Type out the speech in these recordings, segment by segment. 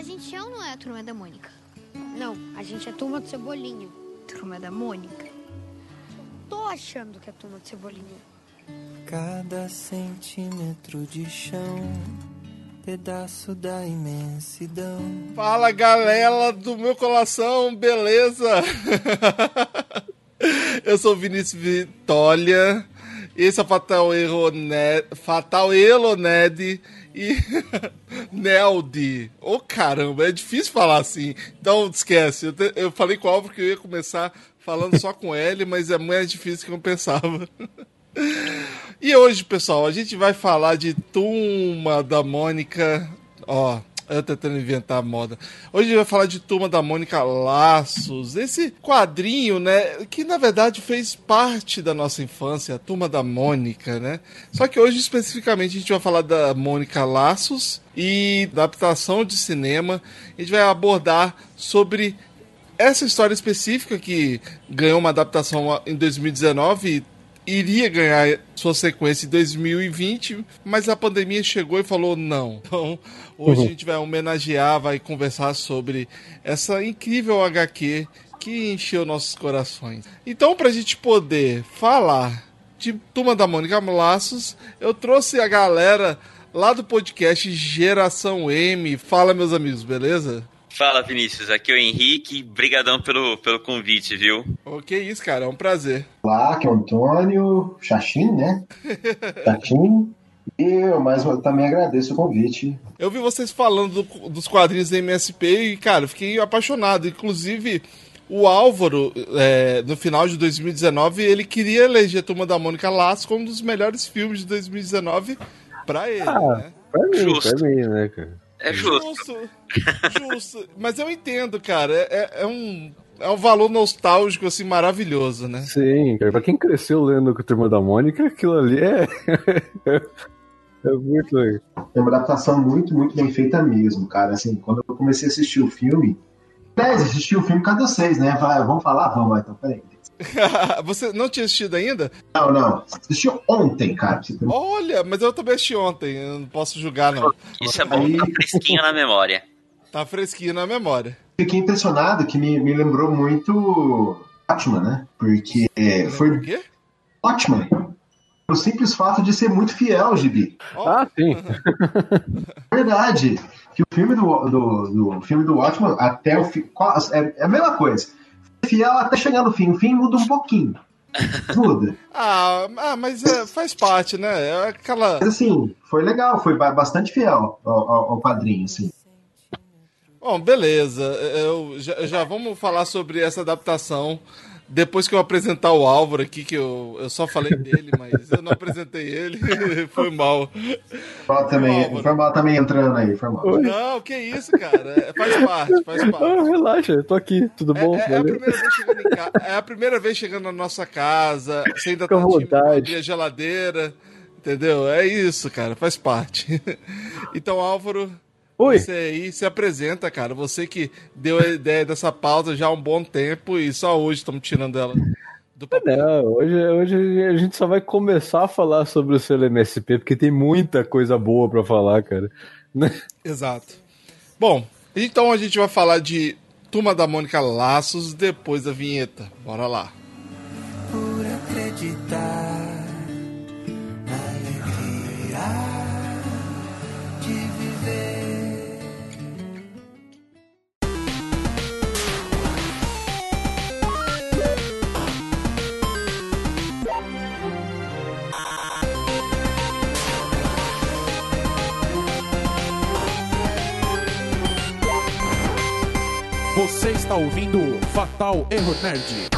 A gente é ou não é a turma da Mônica? Não, a gente é a turma do Cebolinha. Turma da Mônica? Tô achando que é a turma do Cebolinha. Cada centímetro de chão, pedaço da imensidão. Fala galera do meu coração, beleza? Eu sou o Vinícius Vitória. Esse é o Fatal Erro Ned, Fatal Elo Ned e Neld. Ô oh, caramba, é difícil falar assim. Então esquece. Eu, te, eu falei com o Álvaro que eu ia começar falando só com L, mas é mais difícil que eu pensava. E hoje, pessoal, a gente vai falar de Turma da Mônica. Ó, eu tentando inventar moda. Hoje vai falar de Turma da Mônica Laços. Esse quadrinho, né? Que na verdade fez parte da nossa infância, a Turma da Mônica, né? Só que hoje especificamente a gente vai falar da Mônica Laços e da adaptação de cinema. A gente vai abordar sobre essa história específica que ganhou uma adaptação em 2019 iria ganhar sua sequência em 2020, mas a pandemia chegou e falou não. Então, hoje uhum. a gente vai homenagear, vai conversar sobre essa incrível HQ que encheu nossos corações. Então, para a gente poder falar de Turma da Mônica Laços, eu trouxe a galera lá do podcast Geração M. Fala, meus amigos, beleza? Fala, Vinícius. Aqui é o Henrique. Brigadão pelo, pelo convite, viu? Ok, isso, cara. É um prazer. Olá, aqui é o Antônio Chachim, né? Chachim. E eu mais também agradeço o convite. Eu vi vocês falando do, dos quadrinhos da MSP e, cara, fiquei apaixonado. Inclusive, o Álvaro, é, no final de 2019, ele queria eleger a Turma da Mônica Laço como um dos melhores filmes de 2019 pra ele, ah, né? Pra mim, Justo. pra mim, né, cara? É justo. Justo. justo. Mas eu entendo, cara. É, é, um. É um valor nostálgico, assim, maravilhoso, né? Sim, cara. Pra quem cresceu lendo com a Turma da Mônica, aquilo ali é. é muito legal. É uma adaptação muito, muito bem feita mesmo, cara. Assim, quando eu comecei a assistir o filme. Aliás, assisti o filme cada vocês, né? Vai, vamos falar? Vamos, então, peraí. Você não tinha assistido ainda? Não, não. Assisti ontem, cara. Olha, mas eu também assisti ontem. Eu não posso julgar, não. Isso é bom, Aí... tá fresquinho na memória. Tá fresquinho na memória. Fiquei impressionado que me, me lembrou muito Batman, né? Porque foi. O quê? Batman. O simples fato de ser muito fiel ao gibi. Oh. Ah, sim. Verdade. Que o filme do, do, do filme do Watchman, até o fim. É, é a mesma coisa fiel até chegar no fim. O fim muda um pouquinho. Muda. ah, ah, mas é, faz parte, né? É aquela. Mas assim, foi legal, foi bastante fiel ao, ao, ao quadrinho, assim. Bom, beleza. Eu, já, já vamos falar sobre essa adaptação depois que eu apresentar o Álvaro aqui, que eu, eu só falei dele, mas eu não apresentei ele, foi mal. Mal também, foi mal também entrando aí, foi mal. Não, que isso, cara. É, faz parte, faz parte. Não, relaxa, eu tô aqui, tudo bom? É, é, a primeira vez chegando em casa, é a primeira vez chegando na nossa casa, você ainda Fica tá vontade. a geladeira, entendeu? É isso, cara, faz parte. Então, Álvaro, Oi. Você aí se apresenta, cara. Você que deu a ideia dessa pausa já há um bom tempo e só hoje estamos tirando ela do papel. É, hoje, hoje a gente só vai começar a falar sobre o selo MSP, porque tem muita coisa boa para falar, cara. Exato. Bom, então a gente vai falar de Turma da Mônica Laços depois da vinheta. Bora lá. Por acreditar Você está ouvindo Fatal Erro Nerd.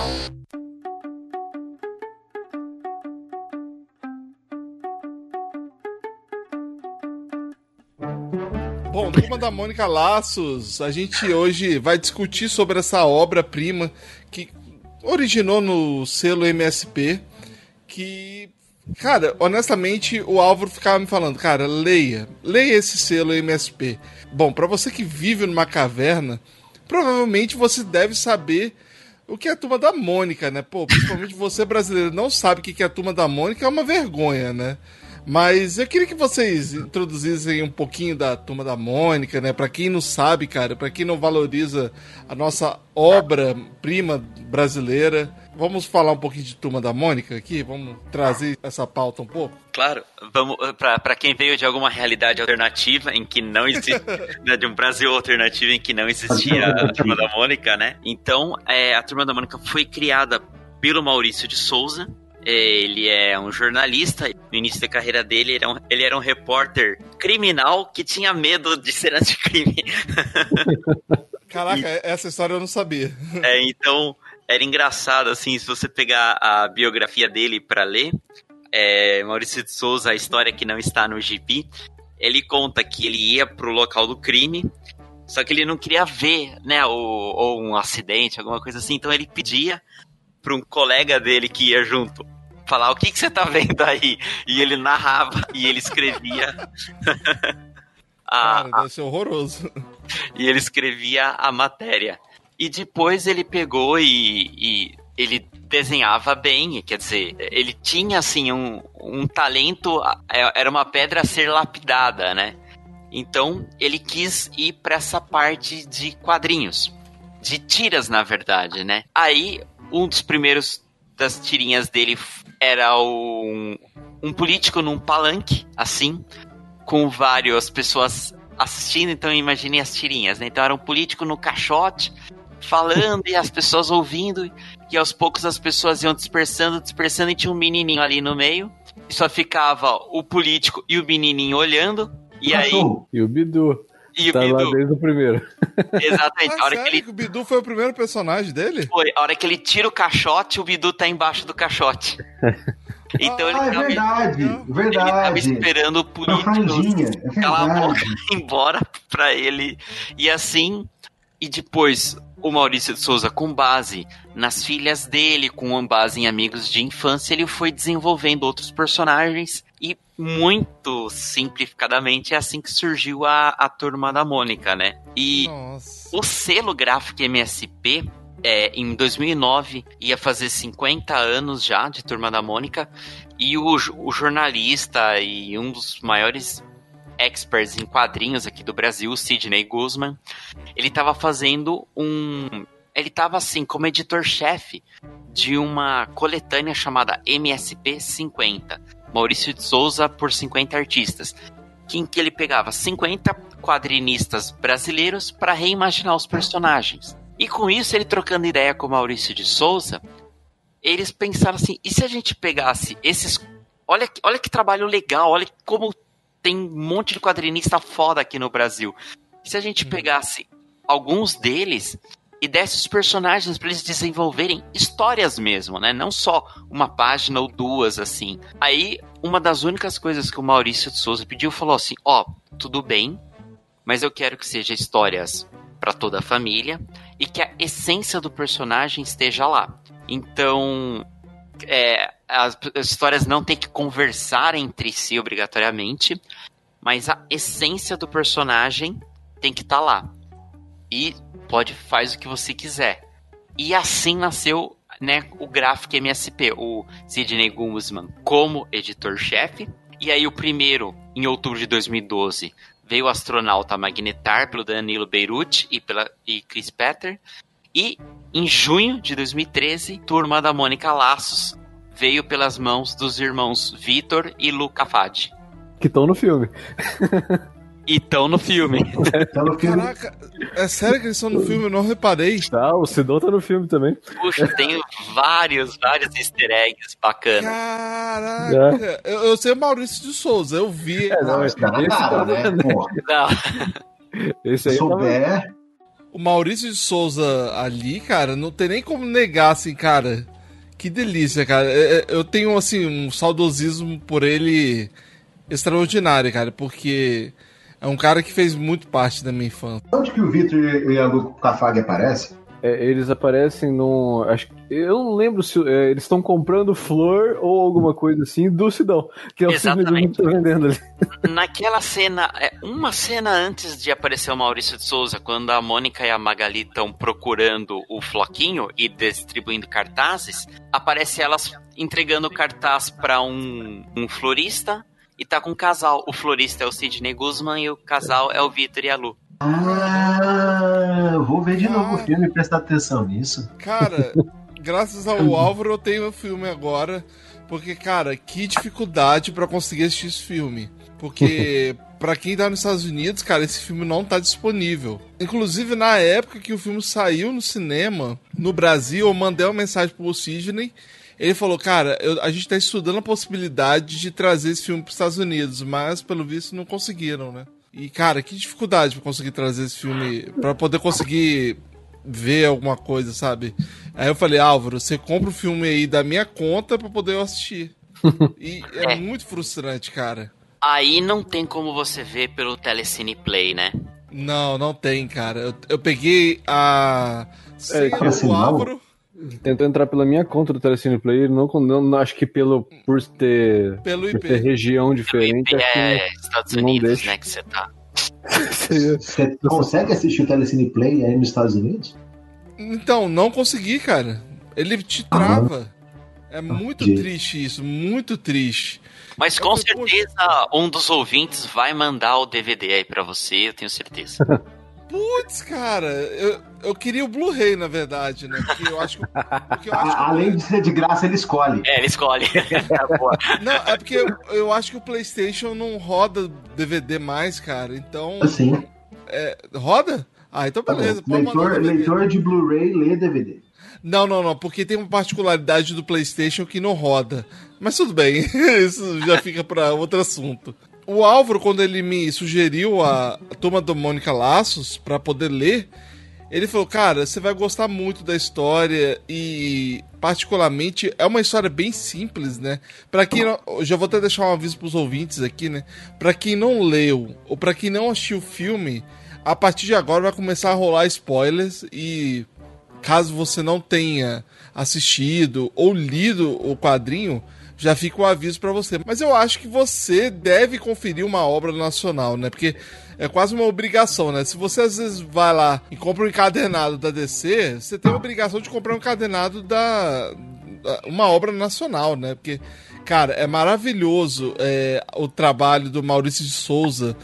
Bom, Turma da Mônica Laços, a gente hoje vai discutir sobre essa obra-prima que originou no selo MSP, que, cara, honestamente, o Álvaro ficava me falando, cara, leia, leia esse selo MSP. Bom, para você que vive numa caverna, provavelmente você deve saber o que é a turma da Mônica, né? Pô, principalmente você brasileiro não sabe o que é a turma da Mônica, é uma vergonha, né? Mas eu queria que vocês introduzissem um pouquinho da Turma da Mônica, né? Pra quem não sabe, cara, pra quem não valoriza a nossa obra-prima brasileira. Vamos falar um pouquinho de Turma da Mônica aqui? Vamos trazer essa pauta um pouco? Claro, vamos para quem veio de alguma realidade alternativa em que não existe, né, de um Brasil alternativo em que não existia a Turma da Mônica, né? Então, é, a Turma da Mônica foi criada pelo Maurício de Souza. Ele é um jornalista. No início da carreira dele, ele era um, ele era um repórter criminal que tinha medo de ser anticrime. Caraca, essa história eu não sabia. É, então, era engraçado, assim, se você pegar a biografia dele para ler, é, Maurício de Souza, a história que não está no GP, ele conta que ele ia pro local do crime, só que ele não queria ver, né, ou, ou um acidente, alguma coisa assim, então ele pedia para um colega dele que ia junto falar o que, que você tá vendo aí, e ele narrava e ele escrevia. a, Cara, deve ser horroroso. e ele escrevia a matéria. E depois ele pegou e, e ele desenhava bem, quer dizer, ele tinha assim um, um talento, é, era uma pedra a ser lapidada, né? Então ele quis ir para essa parte de quadrinhos, de tiras na verdade, né? Aí um dos primeiros das tirinhas dele era um, um político num palanque, assim, com várias pessoas assistindo, então imagine as tirinhas, né? Então era um político no caixote, falando e as pessoas ouvindo, e aos poucos as pessoas iam dispersando, dispersando, e tinha um menininho ali no meio, e só ficava o político e o menininho olhando, e aí... E o Bidu. E o tá lá Bidu, desde o primeiro. exatamente, Ah, a hora que sério ele que o Bidu foi o primeiro personagem dele? foi, a hora que ele tira o caixote, o Bidu tá embaixo do caixote. Então ele Ah, é tava, verdade, ele tava verdade. esperando o político é calar a boca embora pra ele. E assim, e depois o Maurício de Souza, com base nas filhas dele, com base em amigos de infância, ele foi desenvolvendo outros personagens e muito simplificadamente é assim que surgiu a, a turma da Mônica, né? E Nossa. o selo gráfico MSP, é, em 2009, ia fazer 50 anos já de Turma da Mônica, e o, o jornalista e um dos maiores experts em quadrinhos aqui do Brasil, Sidney Guzman, ele estava fazendo um... Ele estava assim, como editor-chefe de uma coletânea chamada MSP 50. Maurício de Souza por 50 artistas em que ele pegava 50 quadrinistas brasileiros para reimaginar os personagens. E com isso, ele trocando ideia com Maurício de Souza, eles pensaram assim: e se a gente pegasse esses. Olha, olha que trabalho legal, olha como tem um monte de quadrinista foda aqui no Brasil. Se a gente pegasse alguns deles e desse os personagens para eles desenvolverem histórias mesmo, né? Não só uma página ou duas assim. Aí, uma das únicas coisas que o Maurício de Souza pediu falou assim: "Ó, tudo bem, mas eu quero que seja histórias para toda a família e que a essência do personagem esteja lá. Então, é, as, as histórias não têm que conversar entre si obrigatoriamente, mas a essência do personagem tem que estar lá. E pode faz o que você quiser. E assim nasceu né, o gráfico MSP, o Sidney Guzman como editor-chefe. E aí o primeiro, em outubro de 2012, veio o astronauta Magnetar pelo Danilo Beirut e pela e Chris Petter. E em junho de 2013, Turma da Mônica Laços veio pelas mãos dos irmãos Vitor e Luca Fadi. Que estão no filme. E estão no filme. Tá no filme. Caraca, é sério que eles estão no filme? Eu não reparei. Tá, o Sidon tá no filme também. Puxa, tem vários, vários easter eggs bacanas. Caraca, eu, eu sei o Maurício de Souza, eu vi. É, não, Não, esse, esse cara, esse cara, tá- né? Pô, Não, esse se aí tava- souber, O Maurício de Souza ali, cara, não tem nem como negar, assim, cara. Que delícia, cara. É, é, Eu tenho, assim, um saudosismo por ele extraordinário, cara, porque é um cara que fez muito parte da minha infância. onde que o Vitor e o Luca Cafag aparecem? É, eles aparecem num. Acho, eu não lembro se é, eles estão comprando flor ou alguma coisa assim do Sidão. Que é o Exatamente. Que tá vendendo ali. naquela cena, é, uma cena antes de aparecer o Maurício de Souza, quando a Mônica e a Magali estão procurando o Floquinho e distribuindo cartazes, aparece elas entregando cartaz para um, um florista e tá com um casal. O florista é o Sidney Guzman e o casal é o Vitor e a Lu. Ah, vou ver de novo o Ah. filme e prestar atenção nisso. Cara, graças ao Álvaro eu tenho o filme agora. Porque, cara, que dificuldade pra conseguir assistir esse filme. Porque, pra quem tá nos Estados Unidos, cara, esse filme não tá disponível. Inclusive, na época que o filme saiu no cinema, no Brasil, eu mandei uma mensagem pro Sidney. Ele falou, cara, eu- a gente tá estudando a possibilidade de trazer esse filme pros Estados Unidos, mas pelo visto não conseguiram, né? E, cara, que dificuldade pra conseguir trazer esse filme, pra poder conseguir ver alguma coisa, sabe? Aí eu falei, Álvaro, você compra o filme aí da minha conta pra poder eu assistir. E é, É. muito frustrante, cara. Aí não tem como você ver pelo Telecine Play, né? Não, não tem, cara. Eu, eu peguei a. do assim, não? Álvaro. Ele tentou entrar pela minha conta do Telecine Player, não, não, não acho que pelo, por ter, Pelo por ter IP. região diferente, que É Estados não Unidos, né, que você tá. Você consegue assistir o Telecine Play aí nos Estados Unidos? Então, não consegui, cara. Ele te trava. É muito Entendi. triste isso, muito triste. Mas com certeza um dos ouvintes vai mandar o DVD aí pra você, eu tenho certeza. Putz, cara, eu, eu queria o Blu-ray, na verdade, né? Porque eu acho que. Porque eu acho que além de ser de graça, ele escolhe. É, ele escolhe. Boa. Não, é porque eu, eu acho que o PlayStation não roda DVD mais, cara. Então. Assim, é, roda? Ah, então tá beleza. O leitor, leitor de Blu-ray lê DVD. Não, não, não, porque tem uma particularidade do PlayStation que não roda. Mas tudo bem, isso já fica pra outro assunto. O Álvaro, quando ele me sugeriu a Turma da Mônica Laços pra poder ler, ele falou: Cara, você vai gostar muito da história e, particularmente, é uma história bem simples, né? Pra quem não, já vou até deixar um aviso pros ouvintes aqui, né? Pra quem não leu ou pra quem não assistiu o filme, a partir de agora vai começar a rolar spoilers e caso você não tenha assistido ou lido o quadrinho, já fica um aviso pra você. Mas eu acho que você deve conferir uma obra nacional, né? Porque é quase uma obrigação, né? Se você às vezes vai lá e compra um encadernado da DC, você tem a obrigação de comprar um encadernado da, da- uma obra nacional, né? Porque cara, é maravilhoso é, o trabalho do Maurício de Souza.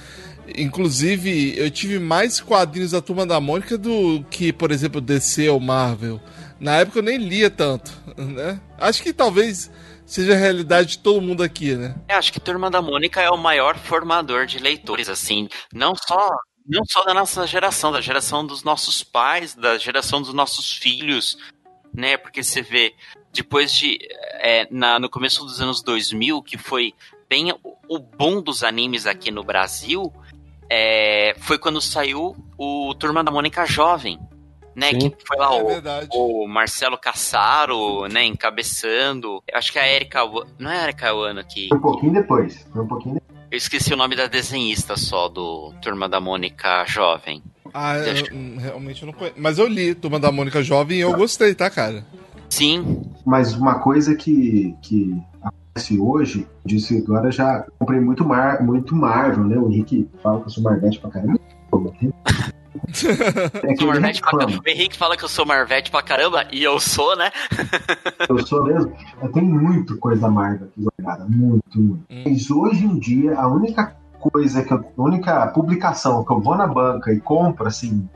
Inclusive, eu tive mais quadrinhos da Turma da Mônica do que, por exemplo, DC ou Marvel. Na época eu nem lia tanto, né? Acho que talvez seja a realidade de todo mundo aqui, né? Eu acho que Turma da Mônica é o maior formador de leitores, assim, não só não só da nossa geração, da geração dos nossos pais, da geração dos nossos filhos, né? Porque você vê, depois de, é, na, no começo dos anos 2000, que foi bem o, boom dos animes aqui no Brasil, é, foi quando saiu o Turma da Mônica Jovem, né? Sim. Que foi lá é o, verdade. o Marcelo Cassaro, né, encabeçando. Eu acho que a Erika, não é a Erika Wano que Foi um pouquinho depois. Foi um pouquinho depois. eu esqueci o nome da desenhista só do Turma da Mônica Jovem. Ah, eu- Deixa- hum, realmente eu não conheço. Mas eu li Turma da Mônica Jovem e eu gostei, tá, cara? Sim, Mas uma coisa que, que acontece hoje, eu disse agora já comprei muito, Mar, muito Marvel, né? O Henrique fala que eu sou Marvete pra caramba. É sou Marvete pra. O Henrique fala que eu sou Marvete pra caramba, e eu sou, né? Eu sou mesmo. Eu tenho muito coisa da Marvel aqui guardada. Muito, muito. Hum. Mas hoje em dia, a única coisa que eu, a única publicação que eu vou na banca e compro, assim,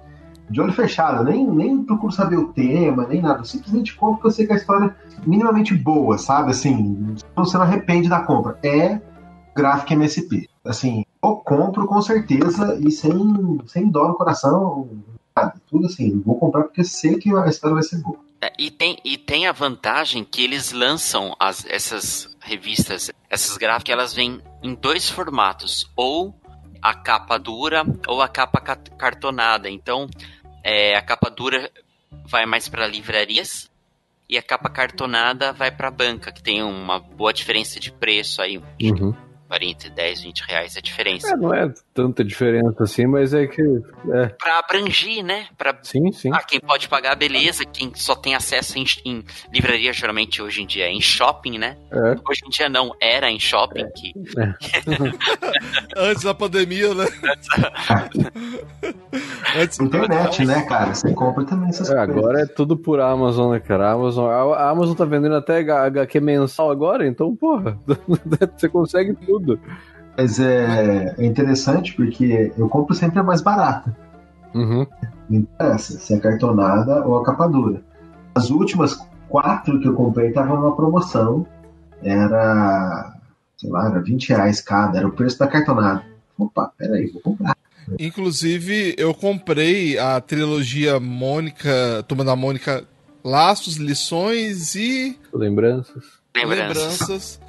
de olho fechado, nem, nem procuro saber o tema, nem nada. Eu simplesmente compro porque eu sei que a história é minimamente boa, sabe? Assim, você não arrepende da compra. É gráfico MSP. Assim, eu compro com certeza e sem, sem dó no coração, nada. Tudo assim, vou comprar porque sei que a história vai ser boa. É, E tem, e tem a vantagem que eles lançam as, essas revistas, essas gráficas, elas vêm em dois formatos, ou a capa dura ou a capa ca- cartonada. Então, é, a capa dura vai mais para livrarias e a capa cartonada vai para banca, que tem uma boa diferença de preço aí, Uhum. 40, 10, 20 reais a diferença. É, não é tanta diferença assim, mas é que. É, Pra abrangir, né? Pra sim, sim. Ah, quem pode pagar, beleza. Quem só tem acesso em, em livraria, geralmente hoje em dia é em shopping, né? É. Hoje em dia não, era em shopping. Que... Antes da pandemia, né? Antes, Internet, né, cara? Você compra também essas É, coisas. agora é tudo por Amazon, né, cara? A Amazon, a a Amazon tá vendendo até HQ mensal agora, então, porra, você consegue tudo. Mas é, é interessante porque eu compro sempre a mais barata. Uhum. Não interessa se é cartonada ou a capa dura. As últimas quatro que eu comprei estavam numa promoção. Era, sei lá, era 20 reais cada, era o preço da cartonada. Opa, peraí, vou comprar. Inclusive, eu comprei a trilogia Mônica, Turma da Mônica, Laços, Lições e Lembranças. Lembranças. Lembranças,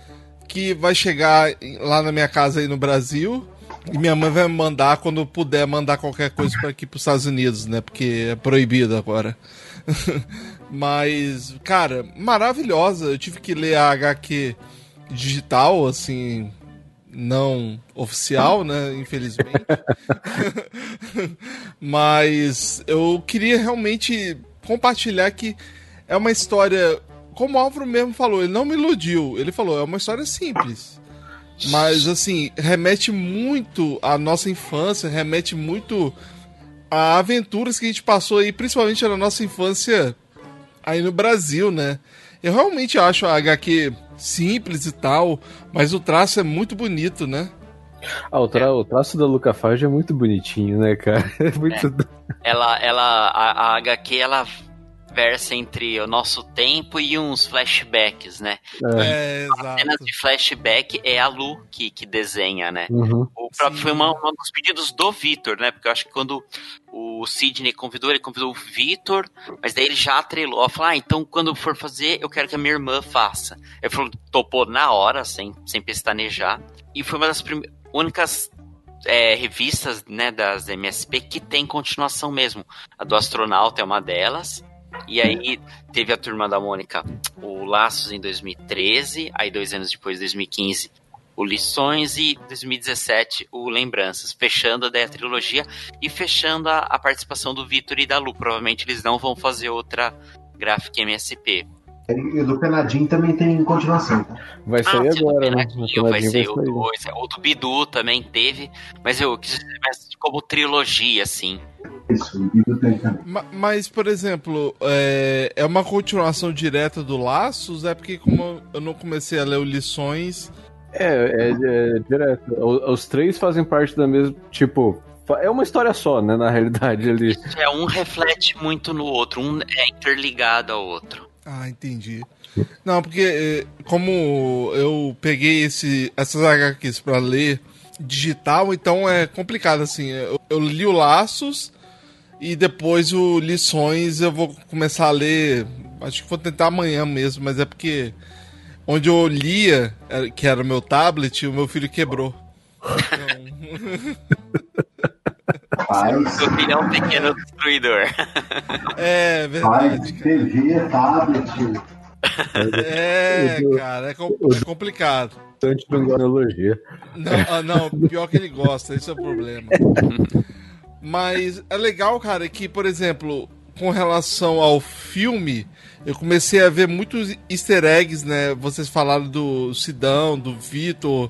que vai chegar lá na minha casa aí no Brasil. E minha mãe vai mandar quando puder mandar qualquer coisa para aqui para os Estados Unidos, né? Porque é proibido agora. Mas, cara, maravilhosa. Eu tive que ler a HQ digital, assim, não oficial, né? Infelizmente. Mas eu queria realmente compartilhar que é uma história, como o Álvaro mesmo falou, ele não me iludiu. Ele falou, é uma história simples. Mas, assim, remete muito à nossa infância, remete muito a aventuras que a gente passou aí, principalmente na nossa infância aí no Brasil, né? Eu realmente acho a HQ simples e tal, mas o traço é muito bonito, né? Ah, o, tra o traço da Luca Fage é muito bonitinho, né, cara? É muito. Ela, ela, a, a HQ, ela versa entre o nosso tempo e uns flashbacks, né? É, exato. Cenas de flashback é a Lu que, que desenha, né? Uhum. O próprio Sim. foi uma, um dos pedidos do Vitor, né? Porque eu acho que quando o Sidney convidou, ele convidou o Vitor, mas daí ele já atrelou. Falou, ah, então quando for fazer, eu quero que a minha irmã faça. Ele falou, topou na hora, sem, sem pestanejar. E foi uma das únicas é, revistas né, das MSP que tem continuação mesmo. A do Astronauta é uma delas. E aí teve a Turma da Mônica, o Laços em 2013, aí dois anos depois, 2015, o Lições e 2017 o Lembranças, fechando daí a trilogia e fechando a, a participação do Vitor e da Lu. Provavelmente eles não vão fazer outra gráfica MSP. E o do Penadinho também tem continuação. tá? Vai sair tem o agora, né? Penadinho, vai ser o sair. 2, o do Bidu também teve, mas eu quis como trilogia, assim. Isso. Ma- Mas, por exemplo, é, é uma continuação direta do Laços? É porque como eu não comecei a ler o Lições... É, é, é direto. O- Os três fazem parte da mesma. Tipo, é uma história só, né? Na realidade, ali. É, um reflete muito no outro, um é interligado ao outro. Ah, entendi. Não, porque eh, como eu peguei esse, essas HQs pra ler digital, então é complicado, assim. Eu, eu li o Laços e depois o Lições eu vou começar a ler. Acho que vou tentar amanhã mesmo, mas é porque onde eu lia, que era o meu tablet, o meu filho quebrou. Então, Seu filho é um pequeno destruidor. é pai, verdade. cara. TV, tablet. É, cara, é, é complicado. Analogia. Não, ah, não, pior que ele gosta, esse é o problema. Mas é legal, cara, que, por exemplo, com relação ao filme, eu comecei a ver muitos easter eggs, né? Vocês falaram do Sidão, do Vitor,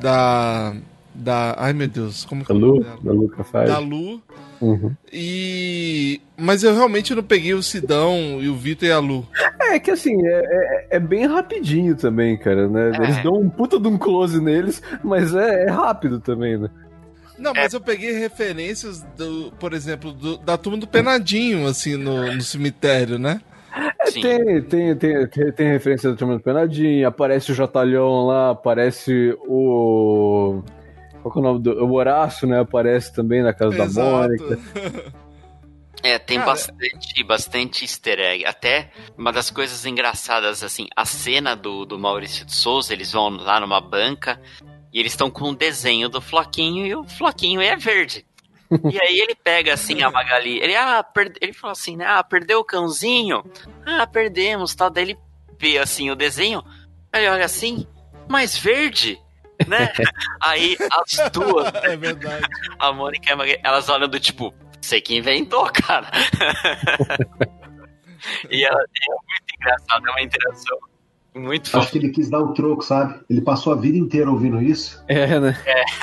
da. Da. Ai meu Deus, como que Da é o nome Lu, da Luca Fage. Da Lu. Uhum. E. Mas eu realmente não peguei o Sidão e o Vitor e a Lu. É que assim, é, é, é bem rapidinho também, cara, né? É. Eles dão um puta de um close neles, mas é, é rápido também, né? Não, mas eu peguei referências, do, por exemplo, do- da turma do Penadinho, assim, no, no cemitério, né? É, Sim. tem, tem, tem, tem, tem referência do Turma do Penadinho, aparece o Jotalhão lá, aparece o. Qual que é o nome do. O Horácio, né? Aparece também na casa da Mônica. É, tem Cara, bastante, bastante easter egg. Até uma das coisas engraçadas, assim, a cena do, do Maurício de Souza, eles vão lá numa banca e eles estão com um desenho do Floquinho e o Floquinho é verde. E aí ele pega assim a Magali, ele, ah, ele fala assim, né? Ah, perdeu o cãozinho? Ah, perdemos, tal. Daí ele vê assim o desenho, aí ele olha assim, mas verde? Né? Aí as duas, É verdade. a Mônica e a Magali, elas olham do tipo, sei que inventou, cara. e ela é muito engraçada, é uma interação muito Acho fofa. que ele quis dar o troco, sabe? Ele passou a vida inteira ouvindo isso. É, né?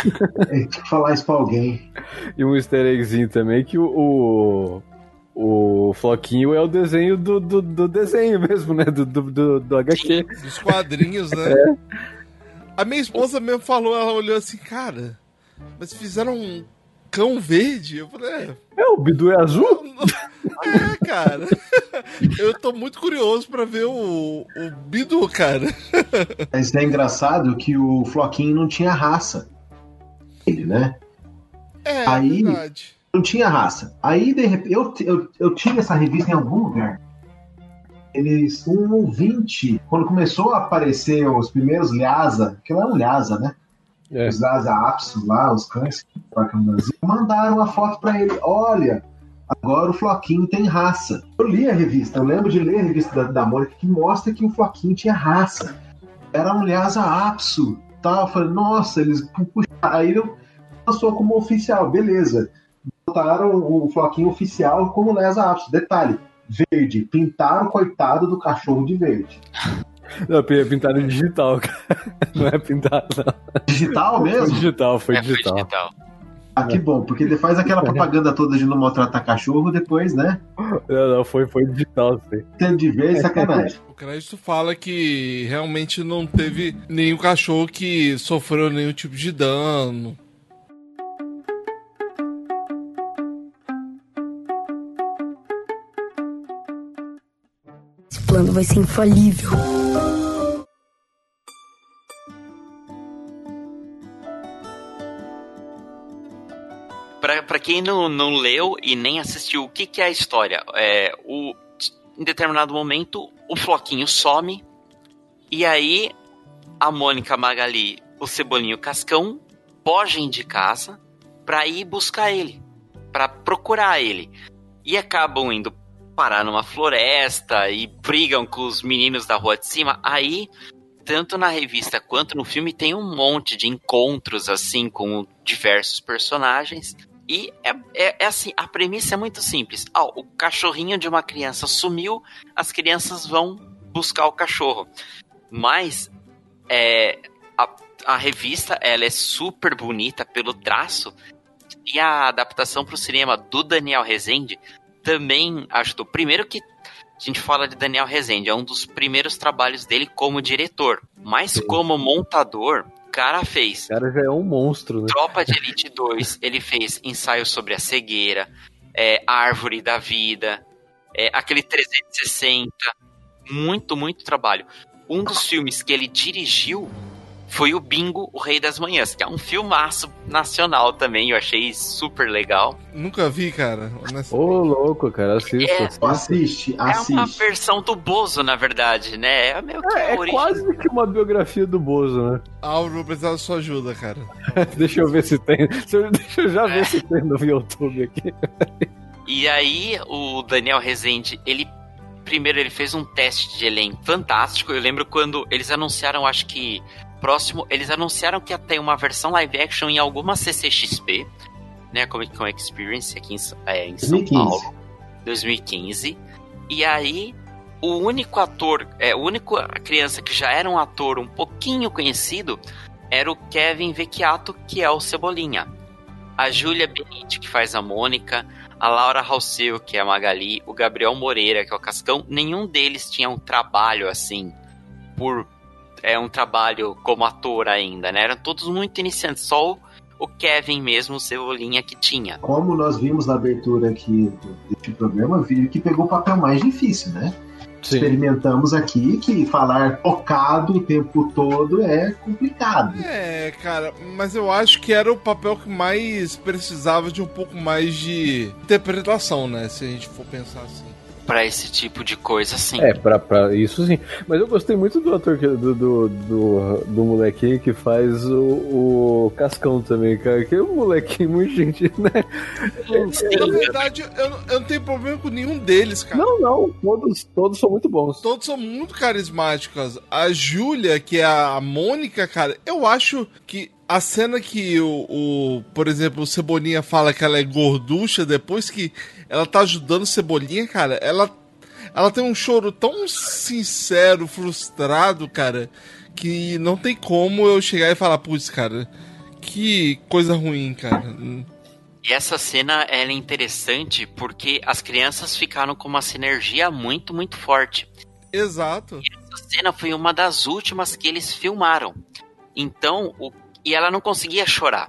Ele tinha que falar isso pra alguém. E um easter eggzinho também que o. O, o Floquinho é o desenho do, do, do desenho mesmo, né? Do, do, do, do HQ. Dos quadrinhos, né? A minha esposa mesmo falou, ela olhou assim, cara, mas fizeram um cão verde? Eu falei, é. É, o Bidu é azul? É, cara. Eu tô muito curioso pra ver o, o Bidu, cara. Mas é engraçado que o Floquinho não tinha raça. Ele, né? É, Aí- verdade. Não tinha raça. Aí, de repente, eu, eu, eu tive essa revista em algum lugar. Eles, um ouvinte, quando começou a aparecer os primeiros Lhasa, que lá é um Lhasa, né? É. Os Lhasa Apso lá, os cães que no Brasil, mandaram uma foto pra ele. Olha, agora o Floquinho tem raça. Eu li a revista, eu lembro de ler a revista da, da Mônica que mostra que o Floquinho tinha raça. Era um Lhasa Apso. Tal. Eu falei, nossa, eles puxaram. Aí eu passou como oficial, beleza botaram o floquinho oficial como Lesa Apso. Detalhe, verde. Pintaram o coitado do cachorro de verde. Não, é pintado em digital, cara. Não é pintado, não. Digital Foi mesmo? digital, foi É, foi digital. Ah, que bom, porque ele faz aquela propaganda toda de não maltratar cachorro, depois, né? Não, não, foi, foi digital, sim. Tendo de ver, sacanagem. O crédito fala que realmente não teve nenhum cachorro que sofreu nenhum tipo de dano. Esse plano vai ser infalível. Pra quem não, não leu e nem assistiu, o que, que é a história? É, o, em determinado momento, o Floquinho some, e aí a Mônica Magali, o Cebolinho Cascão, fogem de casa pra ir buscar ele, pra procurar ele. E acabam indo parar numa floresta e brigam com os meninos da rua de cima. Aí, tanto na revista quanto no filme, tem um monte de encontros assim com diversos personagens. E é, é, é assim, a premissa é muito simples. Ah, o cachorrinho de uma criança sumiu, as crianças vão buscar o cachorro. Mas é, a, a revista ela é super bonita pelo traço e a adaptação para o cinema do Daniel Rezende também ajudou. Primeiro que a gente fala de Daniel Rezende, é um dos primeiros trabalhos dele como diretor, mas como montador, cara fez O cara já é um monstro, né? Tropa de Elite 2, ele fez ensaio sobre a cegueira, é, Árvore da Vida, é, aquele 360. Muito, muito trabalho. Um dos filmes que ele dirigiu foi o Bingo, o Rei das Manhãs, que é um filmaço nacional também, eu achei super legal. Nunca vi, cara. Ô, louco, cara, assista, É. assista. Assiste, É uma assiste. versão do Bozo, na verdade, né? É meio que É, é quase que uma biografia do Bozo, né? Álvaro, vou precisar da sua ajuda, cara. Deixa eu ver se tem. Deixa eu já É. ver se tem no YouTube aqui. E aí, o Daniel Rezende, ele. Primeiro, ele fez um teste de elenco fantástico. Eu lembro quando eles anunciaram, acho que. Próximo, eles anunciaram que ia ter uma versão live action em alguma CCXP, né? Comic Con Experience aqui em, é, em São 2015. Paulo. 2015. E aí, o único ator, é, o único criança que já era um ator um pouquinho conhecido era o Kevin Vecchiato, que é o Cebolinha. A Júlia Benite, que faz a Mônica, a Laura Halseu, que é a Magali, o Gabriel Moreira, que é o Cascão, nenhum deles tinha um trabalho assim, por é um trabalho como ator ainda, né? Eram todos muito iniciantes, só o, o Kevin mesmo, o Cebolinha, que tinha. Como nós vimos na abertura aqui deste programa, viu que pegou o papel mais difícil, né? Sim. Experimentamos aqui que falar focado o tempo todo é complicado. É, cara, mas eu acho que era o papel que mais precisava de um pouco mais de interpretação, né? Se a gente for pensar assim. Pra esse tipo de coisa, assim. É, pra, pra isso sim. Mas eu gostei muito do ator, que, do, do, do, do molequinho que faz o, o Cascão também, cara. Que é um molequinho muito gentil, né? Na verdade, eu, não- eu não tenho problema com nenhum deles, cara. Não, não, todos, todos são muito bons. Todos são muito carismáticos. A Júlia, que é a Mônica, cara, eu acho que a cena que o, o, por exemplo, o Cebolinha fala que ela é gorducha, depois que ela tá ajudando o Cebolinha, cara, ela, ela tem um choro tão sincero, frustrado, cara, que não tem como eu chegar e falar, putz, cara, que coisa ruim, cara. E essa cena ela é interessante porque as crianças ficaram com uma sinergia muito, muito forte. Exato. Essa cena foi uma das últimas que eles filmaram. Então, o, e ela não conseguia chorar.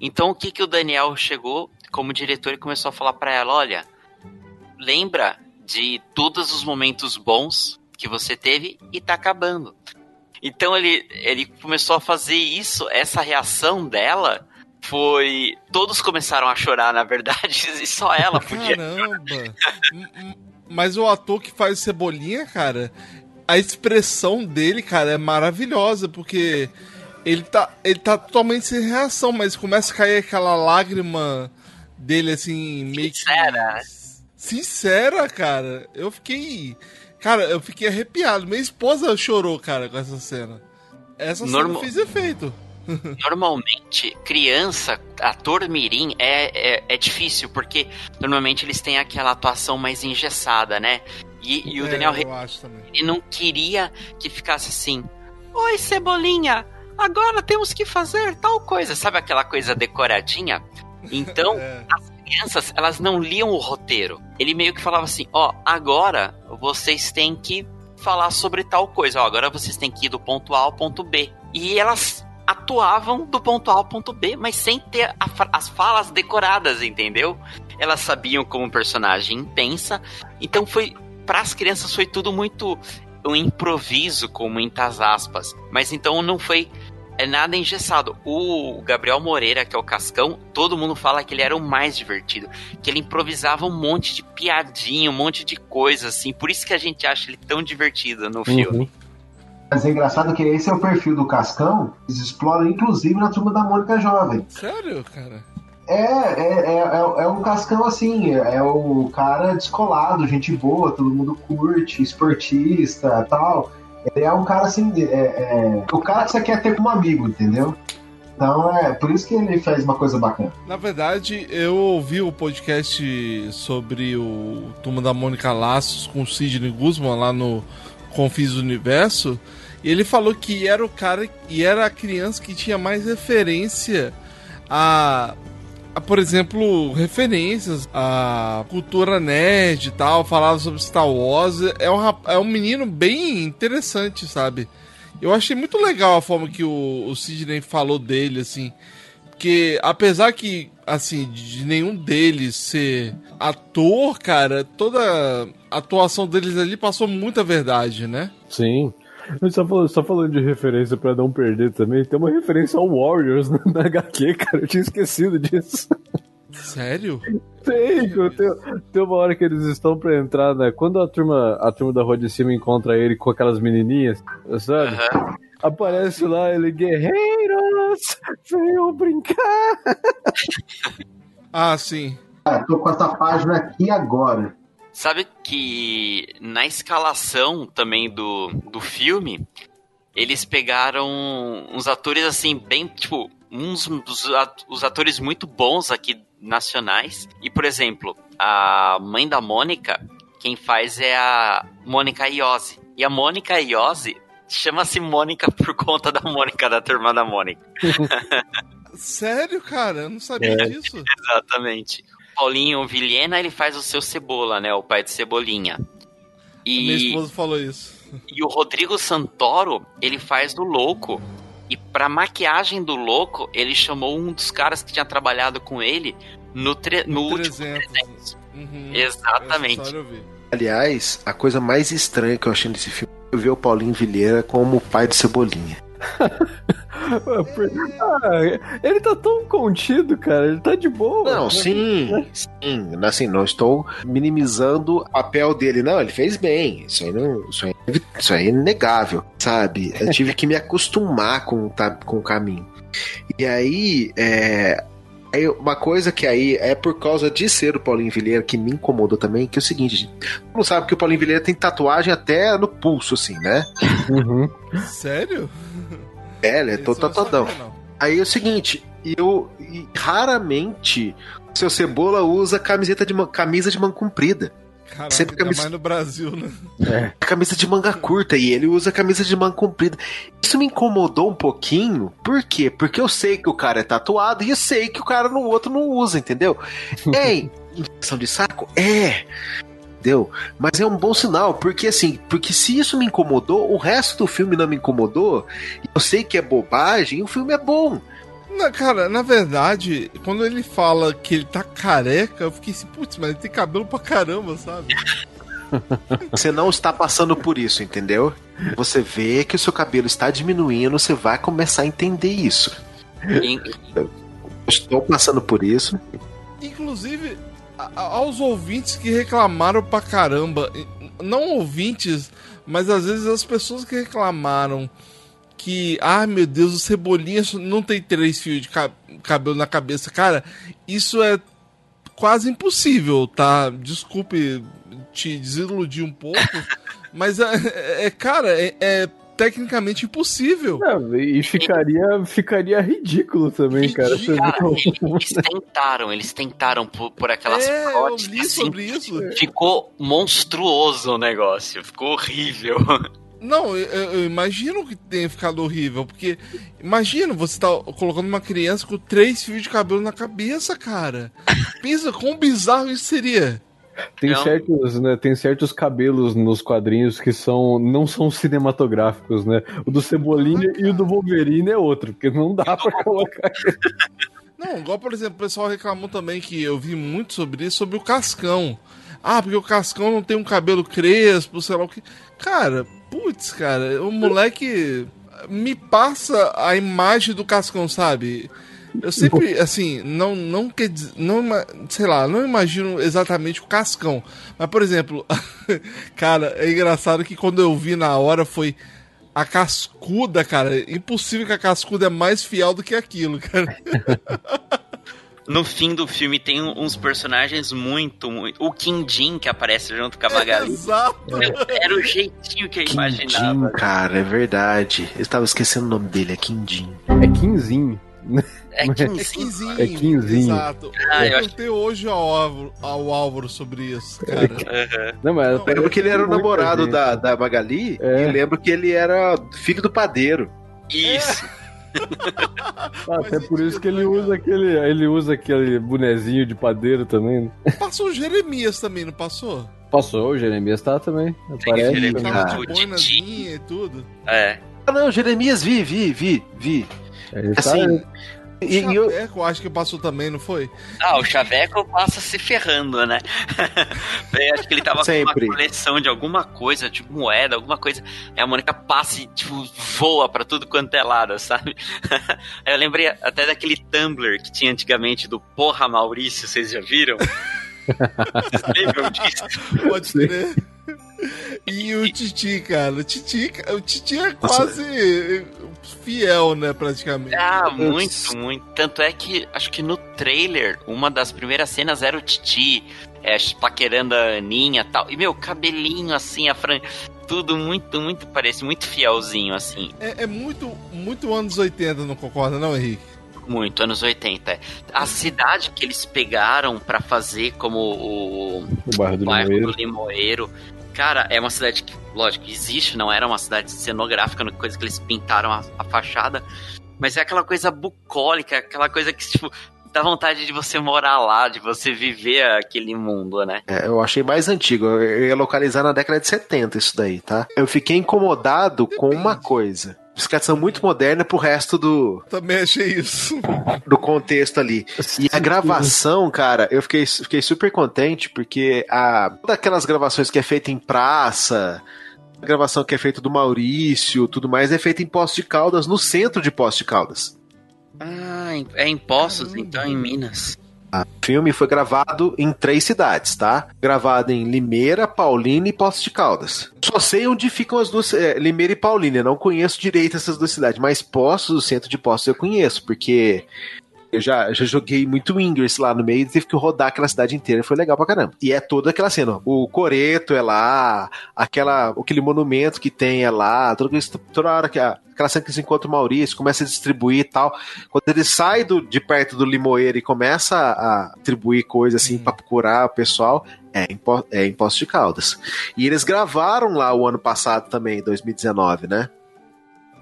Então, o que, que o Daniel chegou como diretor e começou a falar para ela: olha, lembra de todos os momentos bons que você teve e tá acabando. Então ele, ele começou a fazer isso, essa reação dela foi. Todos começaram a chorar, na verdade, e só ela podia. Caramba! M- m- Mas o ator que faz Cebolinha, cara, a expressão dele, cara, é maravilhosa, porque ele tá, ele tá totalmente sem reação, mas começa a cair aquela lágrima dele, assim, meio que. Sincera. Sincera, cara. Eu fiquei. Cara, eu fiquei arrepiado. Minha esposa chorou, cara, com essa cena. Essa Normal- cena fez efeito. Normalmente, criança, ator mirim, é, é, é difícil, porque normalmente eles têm aquela atuação mais engessada, né? E, e o É, Daniel eu acho também. ele não queria que ficasse assim. Oi, Cebolinha, agora temos que fazer tal coisa. Sabe aquela coisa decoradinha? Então, É. as crianças, elas não liam o roteiro. Ele meio que falava assim: ó, agora vocês têm que falar sobre tal coisa. Ó, agora vocês têm que ir do ponto A ao ponto B. E elas atuavam do ponto A ao ponto B, mas sem ter a as falas decoradas, entendeu? Elas sabiam como o personagem pensa. Então foi para as crianças foi tudo muito um improviso com muitas aspas. Mas então não foi é nada engessado. O Gabriel Moreira, que é o Cascão, todo mundo fala que ele era o mais divertido. Que ele improvisava um monte de piadinha, um monte de coisa, assim. Por isso que a gente acha ele tão divertido no filme. Uhum. Mas é engraçado que esse é o perfil do Cascão, eles exploram inclusive na turma da Mônica Jovem. Sério, cara? É, é, é, é, é um Cascão assim, é o cara descolado, gente boa, todo mundo curte, esportista tal. Ele é um cara assim, é, é, o cara que você quer ter como amigo, entendeu? Então é por isso que ele faz uma coisa bacana. Na verdade, eu ouvi o podcast sobre o Turma da Mônica Laços com o Sidney Guzman lá no Confis Universo. E ele falou que era o cara e era a criança que tinha mais referência a, por exemplo, referências à cultura nerd e tal, falava sobre Star Wars. É um, é um menino bem interessante, sabe? Eu achei muito legal a forma que o, o Sidney falou dele, assim. Porque apesar que, assim, de nenhum deles ser ator, cara, toda a atuação deles ali passou muita verdade, né? Sim. Só falando, só falando de referência pra não perder também, tem uma referência ao Warriors na, na HQ, cara. Eu tinha esquecido disso. Sério? Tem, tem, tem uma hora que eles estão pra entrar, né? Quando a turma, a turma da rua de cima encontra ele com aquelas menininhas, sabe? Aham. Aparece lá ele, guerreiros, venham brincar. Ah, sim. Cara, tô com essa página aqui agora. Sabe que na escalação também do, do filme, eles pegaram uns atores assim, bem, tipo, uns dos at- os atores muito bons aqui nacionais. E, por exemplo, a mãe da Mônica, quem faz é a Mônica Iose. E a Mônica Iose chama-se Mônica por conta da Mônica da turma da Mônica. Sério, cara? Eu não sabia É. disso. Exatamente. Paulinho Vilhena, ele faz o seu Cebola, né? O pai de Cebolinha. Minha E, esposa falou isso. e o Rodrigo Santoro, ele faz do Louco. E pra maquiagem do Louco, ele chamou um dos caras que tinha trabalhado com ele no, tre- no último 300. Uhum. Exatamente. Eu. Aliás, a coisa mais estranha que eu achei nesse filme é ver o Paulinho Vilheira como o pai de Cebolinha. Ah, ele tá tão contido, cara. Ele tá de boa. Não, sim, sim. Assim, não estou minimizando o papel dele. Não, ele fez bem. Isso aí, não, isso aí, isso aí é inegável, sabe? Eu tive que me acostumar com, o ta- com o caminho. E aí, é, aí, uma coisa que aí é por causa de ser o Paulinho Vilheira que me incomodou também, que é o seguinte, gente. Todo mundo sabe que o Paulinho Vilheira tem tatuagem até no pulso, assim, né? Uhum. Sério? É, ele é todo não tatuadão. sabia, não. Aí é o seguinte, eu e raramente o seu Cebola usa camiseta de man- camisa de manga comprida. Caraca, Sempre camisa- mais no Brasil, né? Camisa de manga curta e ele usa camisa de manga comprida. Isso me incomodou um pouquinho. Por quê? Porque eu sei que o cara é tatuado e eu sei que o cara no outro não usa, entendeu? É infecção de saco? É. Entendeu? Mas é um bom sinal, porque assim, porque se isso me incomodou, o resto do filme não me incomodou, eu sei que é bobagem, o filme é bom. Na, cara, na verdade, quando ele fala que ele tá careca, eu fiquei assim, putz, mas ele tem cabelo pra caramba, sabe? Você não está passando por isso, entendeu? Você vê que o seu cabelo está diminuindo, você vai começar a entender isso. Estou passando por isso. Inclusive, a- aos ouvintes que reclamaram pra caramba, não ouvintes, mas às vezes as pessoas que reclamaram que, ah, meu Deus, o Cebolinha não tem três fios de ca- cabelo na cabeça. Cara, isso é quase impossível, tá? Desculpe te desiludir um pouco, mas é, é- cara, é, é tecnicamente impossível. Não, e ficaria, ficaria ridículo também, cara. Você Cara, eles tentaram, eles tentaram por, por aquelas É, li assim, sobre isso. Ficou monstruoso o negócio, ficou horrível. Não, eu, eu imagino que tenha ficado horrível, porque imagina você tá colocando uma criança com três fios de cabelo na cabeça, cara. Pensa quão bizarro isso seria. Tem Não. certos, né, tem certos cabelos nos quadrinhos que são não são cinematográficos, né? O do Cebolinha e o do Wolverine é outro, porque não dá pra colocar. Não, igual, por exemplo, o pessoal reclamou também que eu vi muito sobre isso, sobre o Cascão. Ah, porque o Cascão não tem um cabelo crespo, sei lá o que. Cara, putz, cara, o moleque me passa a imagem do Cascão, sabe? Eu sempre, assim, não, não quer não, sei lá, não imagino exatamente o Cascão. Mas, por exemplo, cara, é engraçado que quando eu vi na hora foi a cascuda, cara. Impossível que a cascuda é mais fiel do que aquilo, cara. No fim do filme tem um- uns personagens muito, muito. O Quindim que aparece junto com a Magali. Exato. Era o jeitinho que eu Quindim, imaginava. cara, é verdade. Eu estava esquecendo o nome dele, é Quindim. É quinzinho. É É Quindim. quinzinho. É quinzinho. Exato. Ah, eu eu acho- perguntei hoje ao Álvaro, ao Álvaro sobre isso, cara. Aham. Não, mas Não, Eu lembro que ele era o namorado da, da Magali, É. e lembro que ele era filho do padeiro. Isso. Ah, até por isso que ele usa aquele, ele usa aquele bonezinho de padeiro também. né? Passou o Jeremias também, não passou? Passou, o Jeremias tá também. Aparece. Jeremias. Tava Ah, o de boinazinha e tudo. É. Ah, não, Jeremias, vi, vi, vi, vi. Ele tá- Assim, e, e eu, Chaveco, eu acho que passou também, não foi? Ah, o Chaveco passa se ferrando, né? Eu acho que ele tava Sempre. com uma coleção de alguma coisa, de moeda, alguma coisa. Aí a Mônica passa e, tipo, voa pra tudo quanto é lado, sabe? Aí eu lembrei até daquele Tumblr que tinha antigamente do Porra Maurício, vocês já viram? Vocês lembram disso? Pode crer. E o Titi, cara. O Titi, o Titi é quase fiel, né, praticamente. Ah, muito, muito. Tanto é que, acho que no trailer, uma das primeiras cenas era o Titi, é, paquerando a Aninha e tal. E, meu, cabelinho assim, a fran... Tudo muito, muito parece, muito fielzinho, assim. É, é muito, muito anos 80, não concorda, não, Henrique? Muito, anos 80. A cidade que eles pegaram pra fazer como o O bairro do bairro Limoeiro. do Limoeiro. Cara, é uma cidade que, lógico, existe, não era uma cidade cenográfica, no coisa que eles pintaram a, a fachada. Mas é aquela coisa bucólica, aquela coisa que, tipo, dá vontade de você morar lá, de você viver aquele mundo, né? é, eu achei mais antigo, eu ia localizar na década de 70 isso daí, tá? Eu fiquei incomodado com uma coisa. Bicicleta muito moderna pro resto do, Também achei isso. do contexto ali. E a gravação, cara, eu fiquei, fiquei super contente porque a daquelas gravações que é feita em praça, a gravação que é feita do Maurício, tudo mais é feita em Poços de Caldas, no centro de Poços de Caldas. Ah, é em Poços, então, em Minas. O filme foi gravado em três cidades, tá? Gravado em Limeira, Paulínia e Poços de Caldas. Só sei onde ficam as duas, é, Limeira e Paulínia. Não conheço direito essas duas cidades, mas Poços, o centro de Poços eu conheço, porque eu já, já joguei muito Ingress lá no meio e tive que rodar aquela cidade inteira. Foi legal pra caramba. E é toda aquela cena. ó. O Coreto é lá, aquela, aquele monumento que tem é lá, toda, toda hora que a, aquela cena que se encontra o Maurício, começa a distribuir e tal. Quando ele sai do, de perto do Limoeiro e começa a distribuir coisas assim pra procurar o pessoal, é em, é em de Caldas. E eles gravaram lá o ano passado também, 2019, né?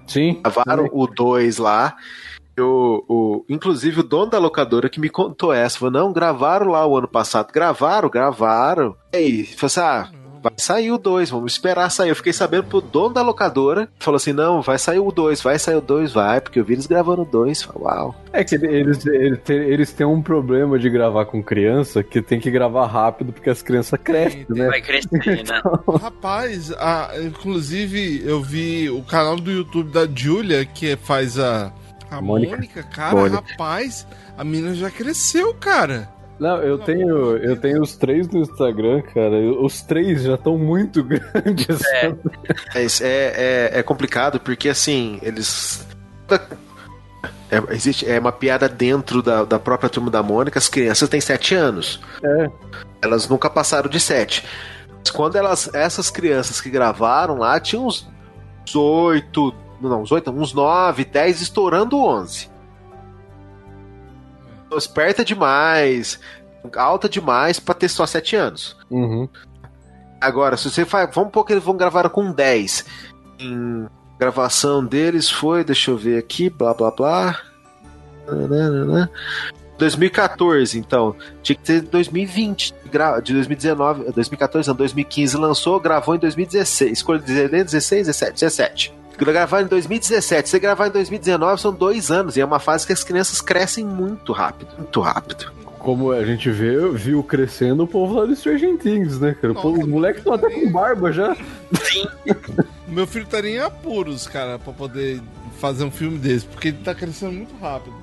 Sim. Gravaram o 2 lá. O, o, inclusive o dono da locadora que me contou essa, falou, não, gravaram lá o ano passado. Gravaram, gravaram. E aí, falou assim, ah, vai sair o 2, vamos esperar sair. Eu fiquei sabendo pro dono da locadora, falou assim, não, vai sair o 2, vai sair o 2, vai, porque eu vi eles gravando o 2. Uau. É que eles, eles, têm- eles têm um problema de gravar com criança que tem que gravar rápido porque as crianças crescem, né? Vai crescer, né? Rapaz, a- inclusive eu vi o canal do YouTube da Julia, que faz a, a Mônica. Mônica. Cara, Mônica. rapaz, a menina já cresceu, cara. Não, eu tenho, eu tenho os três no Instagram, cara. Os três já estão muito grandes. É. Mas é, é, é complicado porque assim, eles. É, existe, é uma piada dentro da, da própria turma da Mônica. As crianças têm 7 anos. É. Elas nunca passaram de 7. Mas quando elas, essas crianças que gravaram lá tinham uns 8. Não, uns 8, uns 9, 10, estourando 11. Esperta demais, alta demais pra ter só 7 anos. Uhum. Agora, se você faz. Vamos pôr que eles vão gravar com 10. Em gravação deles foi, deixa eu ver aqui, blá blá blá. Nananana. 2014, então. Tinha que ser 2020. gra- De 2019. 2014, não, 2015 lançou, gravou em 2016. Escolha 16, 17, 17. Gravar em 2017. Se gravar em 2019 são dois anos. E é uma fase que as crianças crescem muito rápido. Muito rápido. Como a gente vê, viu crescendo o povo lá do Stranger Things, né, cara? Pô, os moleques estão até com barba já. Meu filho estaria em apuros, cara, pra poder fazer um filme desse, porque ele tá crescendo muito rápido.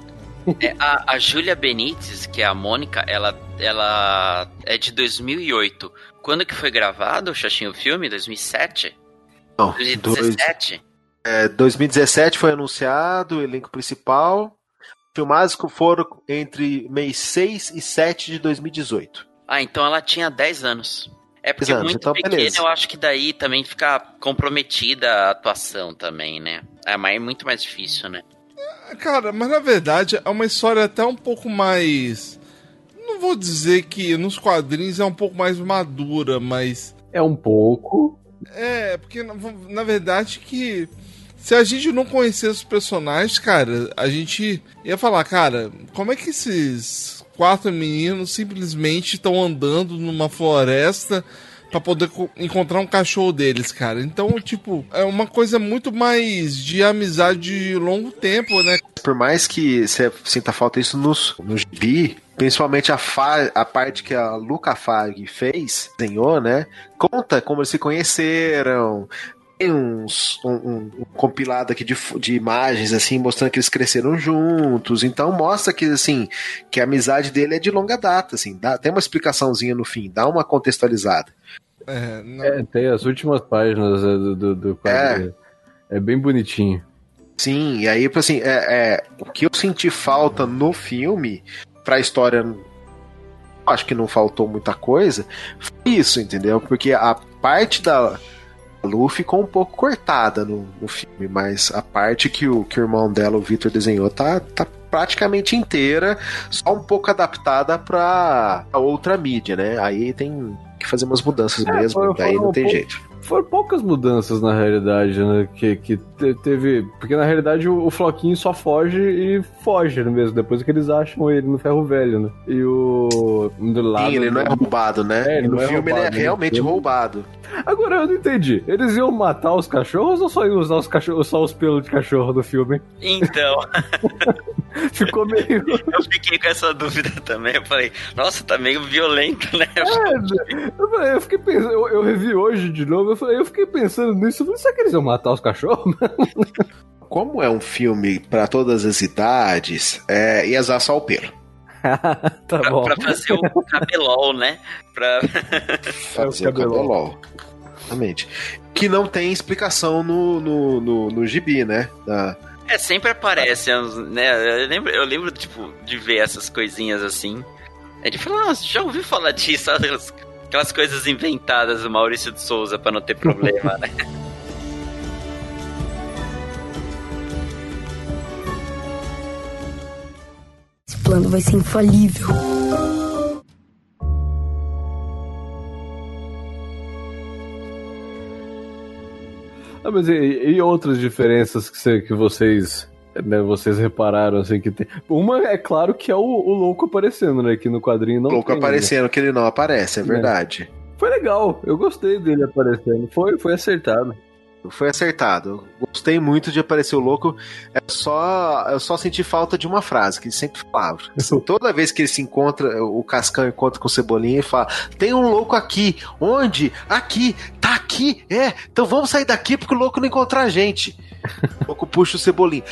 É, a, a Júlia Benítez, que é a Mônica, ela, ela é de 2008. Quando que foi gravado o Xaxinho filme? 2007? Não, dois, 2017? É, 2017 foi anunciado o elenco principal. Filmagens que foram entre mês 6 e 7 de 2018. Ah, então ela tinha 10 anos. É porque anos, muito então pequena, beleza. eu acho que daí também fica comprometida a atuação também, né? É, mas é muito mais difícil, né? Cara, mas na verdade é uma história até um pouco mais. Não vou dizer que nos quadrinhos é um pouco mais madura, mas. É um pouco. É, porque na, na verdade que. Se a gente não conhecesse os personagens, cara, a gente ia falar, cara, como é que esses quatro meninos simplesmente estão andando numa floresta pra poder co- encontrar um cachorro deles, cara? Então, tipo, é uma coisa muito mais de amizade de longo tempo, né? Por mais que você sinta falta isso nos, no gibi, principalmente a, a parte que a Luca Fag fez, desenhou, né? Conta como eles se conheceram. Tem uns, um, um- um compilado aqui de, de imagens, assim, mostrando que eles cresceram juntos. Então mostra que, assim, que a amizade dele é de longa data, assim. Dá, tem uma explicaçãozinha no fim, dá uma contextualizada. É, não- É, tem as últimas páginas é, do, do, do quadro. É. bem bonitinho. Sim, e aí, assim, é, é, o que eu senti falta no filme, pra história, acho que não faltou muita coisa, foi isso, entendeu? Porque a parte da Lu ficou um pouco cortada no, no filme, mas a parte que o, que o irmão dela, o Victor, desenhou, tá, tá praticamente inteira, só um pouco adaptada pra a outra mídia, né? Aí tem que fazer umas mudanças É, mesmo, foi- daí não um tem pouco- jeito. Foram poucas mudanças na realidade, né? Que, que te- teve. Porque na realidade o, o Floquinho só foge e foge mesmo, depois que eles acham ele no ferro velho, né? E o. Do lado, Sim, ele não é roubado, né? É, ele no é filme roubado, ele né? é realmente Ele- roubado. Agora eu não entendi. Eles iam matar os cachorros ou só iam usar os cachorros, só os pelos de cachorro do filme? Então, Ficou meio. eu fiquei com essa dúvida também. Eu falei, nossa, tá meio violento, né? Eu, falei, eu fiquei pensando, eu, eu revi hoje de novo, eu, eu fiquei pensando nisso, eu falei, será que eles iam matar os cachorros? Como é um filme pra todas as idades, é, ia usar só o pelo. tá Pra, bom. pra fazer o cabelol, né? Pra... Fazer o cabelol. cabelol. Exatamente. Que não tem explicação no, no, no, no gibi, né? Da- É, sempre aparece, né? Eu lembro, eu lembro tipo, de ver essas coisinhas assim. É de falar, nossa, já ouvi falar disso, aquelas, coisas inventadas do Maurício de Souza pra não ter problema, né? Esse plano vai ser infalível. Ah, mas e, e outras diferenças que, cê- que vocês né, vocês repararam assim que tem. Uma é claro que é o, o louco aparecendo, né? Que no quadrinho não. Louco tem, né? aparecendo que ele não aparece, é verdade. Foi legal, eu gostei dele aparecendo. Foi, foi acertado. Foi acertado. Gostei muito de aparecer o louco. É só, eu só senti falta de uma frase que ele sempre falava. Assim, Toda vez que ele se encontra, o Cascão encontra com o Cebolinha, ele fala: Tem um louco aqui. Onde? Aqui. Tá aqui. É. Então vamos sair daqui porque o louco não encontrar a gente. O louco puxa o Cebolinha.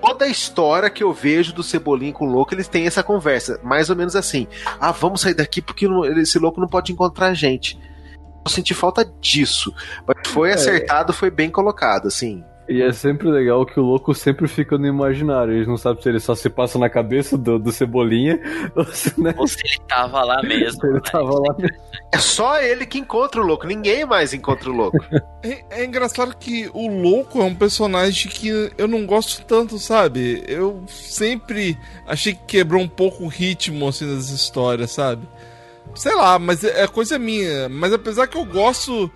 Toda a história que eu vejo do Cebolinha com o louco, eles têm essa conversa. Mais ou menos assim. Ah, vamos sair daqui porque esse louco não pode encontrar a gente. Eu senti falta disso. Mas foi É. acertado, foi bem colocado, assim. E é sempre legal que o louco sempre fica no imaginário. Eles não sabem se ele só se passa na cabeça do, do Cebolinha ou se, né, Ou se ele tava lá mesmo. ele tava lá mesmo. É só ele que encontra o louco, ninguém mais encontra o louco. É, é engraçado que o louco é um personagem que eu não gosto tanto, sabe? Eu sempre achei que quebrou um pouco o ritmo assim das histórias, sabe? Sei lá, mas é é coisa minha. Mas apesar que eu gosto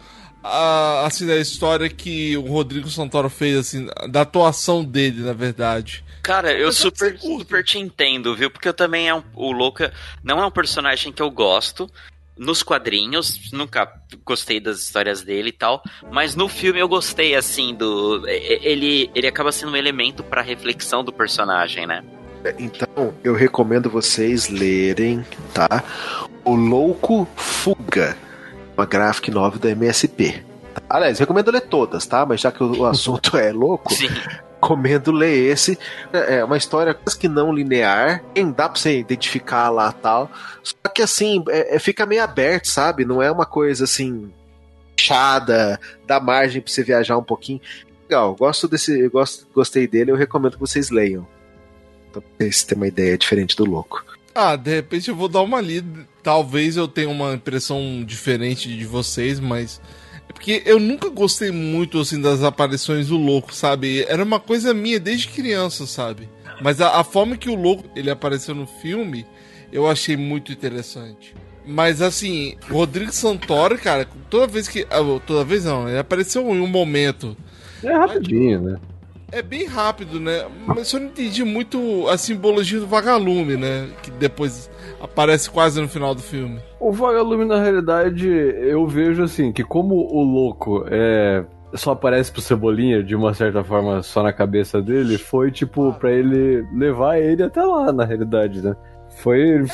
ah, assim da história que o Rodrigo Santoro fez assim, da atuação dele, na verdade. Cara, eu Mas super, super te entendo, viu? Porque eu também é um, o Louca não é um personagem que eu gosto. Nos quadrinhos, nunca gostei das histórias dele e tal, mas no filme eu gostei assim do ele ele acaba sendo um elemento pra reflexão do personagem, né? Então, eu recomendo vocês lerem, tá? O Louco Fuga, uma graphic novel da MSP. Aliás, recomendo ler todas, tá? Mas já que o assunto é louco, Sim. recomendo ler esse. É uma história quase que não linear, nem dá pra você identificar lá tal. Só que assim, é- é- fica meio aberto, sabe? Não é uma coisa assim, fechada, dá margem pra você viajar um pouquinho. Legal, gosto desse, gosto, gostei dele, eu recomendo que vocês leiam. Pra vocês terem uma ideia diferente do louco. Ah, de repente eu vou dar uma lida. Talvez eu tenha uma impressão diferente de vocês, mas. É porque eu nunca gostei muito, assim, das aparições do louco, sabe? Era uma coisa minha desde criança, sabe? Mas a, a forma que o louco ele apareceu no filme, eu achei muito interessante. Mas assim, Rodrigo Santoro, cara, toda vez que. ah, Toda vez não, ele apareceu em um momento. É rapidinho, né? É bem rápido, né? Mas eu não entendi muito a simbologia do vagalume, né? Que depois aparece quase no final do filme. O Vagalume, na realidade, eu vejo assim, que como o louco é. Só aparece pro Cebolinha, de uma certa forma, só na cabeça dele, foi tipo pra ele levar ele até lá, na realidade, né? Foi.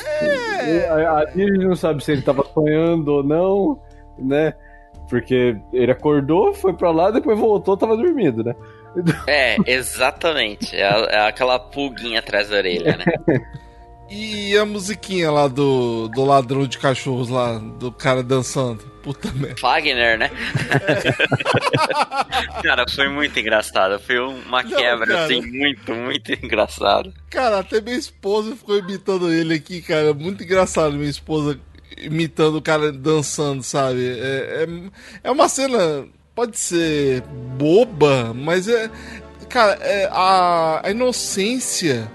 A- Ali a gente não sabe se ele tava sonhando ou não, né? Porque ele acordou, foi pra lá, depois voltou, tava dormindo, né? É, exatamente. É, é aquela pulguinha atrás da orelha, né? E a musiquinha lá do, do ladrão de cachorros lá, do cara dançando. Puta merda. Fagner, né? cara, foi muito engraçado. Foi uma Não, quebra, cara. assim, muito, muito engraçado. Cara, até minha esposa ficou imitando ele aqui, cara. Muito engraçado minha esposa imitando o cara dançando, sabe? É, é, é uma cena, pode ser boba, mas é. Cara, é a, a inocência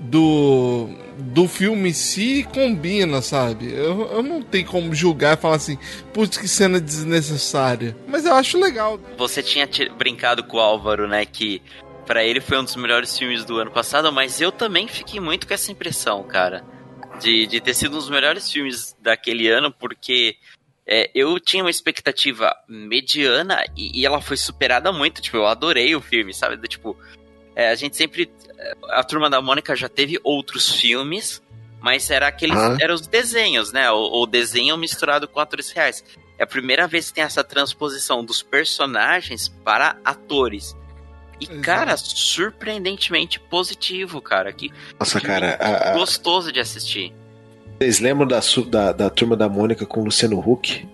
do, do filme em si combina, sabe? Eu, eu não tenho como julgar e falar assim, putz, que cena desnecessária. Mas eu acho legal. Você tinha ti- brincado com o Álvaro, né? Que pra ele foi um dos melhores filmes do ano passado, mas eu também fiquei muito com essa impressão, cara. De, de ter sido um dos melhores filmes daquele ano, porque é, eu tinha uma expectativa mediana e, e ela foi superada muito. Tipo, eu adorei o filme, sabe? Do, tipo, é, a gente sempre. A turma da Mônica já teve outros filmes, mas era aqueles. Ah. Eram os desenhos, né? O, o desenho misturado com atores reais. É a primeira vez que tem essa transposição dos personagens para atores. E, Exato. cara, surpreendentemente positivo, cara. Que Nossa, filme cara, a- a- gostoso de assistir. Vocês lembram da, da, da turma da Mônica com o Luciano Huck?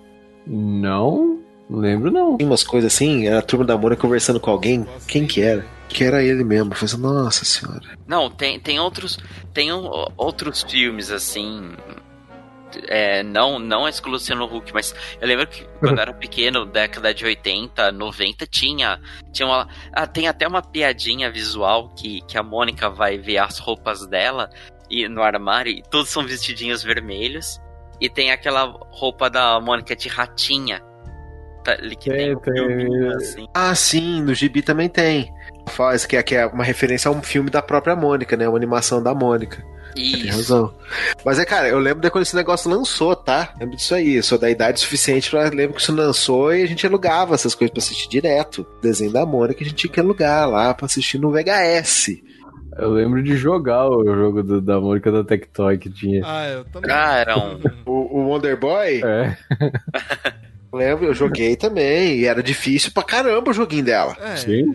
Não, não lembro não. Tem umas coisas assim, era a turma da Mônica conversando com alguém. Quem que era? Que era ele mesmo. Eu falei assim, nossa senhora. Não, tem, tem outros. Tem um- outros filmes assim. É, não, não esse com o Luciano Huck, mas eu lembro que quando eu era pequeno, década de 80, 90, tinha. tinha uma, ah, tem até uma piadinha visual que, que a Mônica vai ver as roupas dela e no armário e todos são vestidinhos vermelhos. E tem aquela roupa da Mônica de ratinha. tá, que Tem, tem, um tem. filminho, assim. Ah, sim, no gibi também tem. Faz, que é, que é uma referência a um filme da própria Mônica, né? Uma animação da Mônica. Tem Isso. razão. Mas é, cara, eu lembro de quando esse negócio lançou, tá? Lembro disso aí. Eu sou da idade suficiente pra lembro que isso lançou e a gente alugava essas coisas pra assistir direto. Desenho da Mônica a gente tinha que alugar lá pra assistir no VHS. Eu lembro de jogar o jogo do- da Mônica da Tectoy que tinha. Ah, eu também. Ah, era um. O, o Wonder Boy, É. lembro, eu joguei também. E era difícil pra caramba o joguinho dela. É, Sim.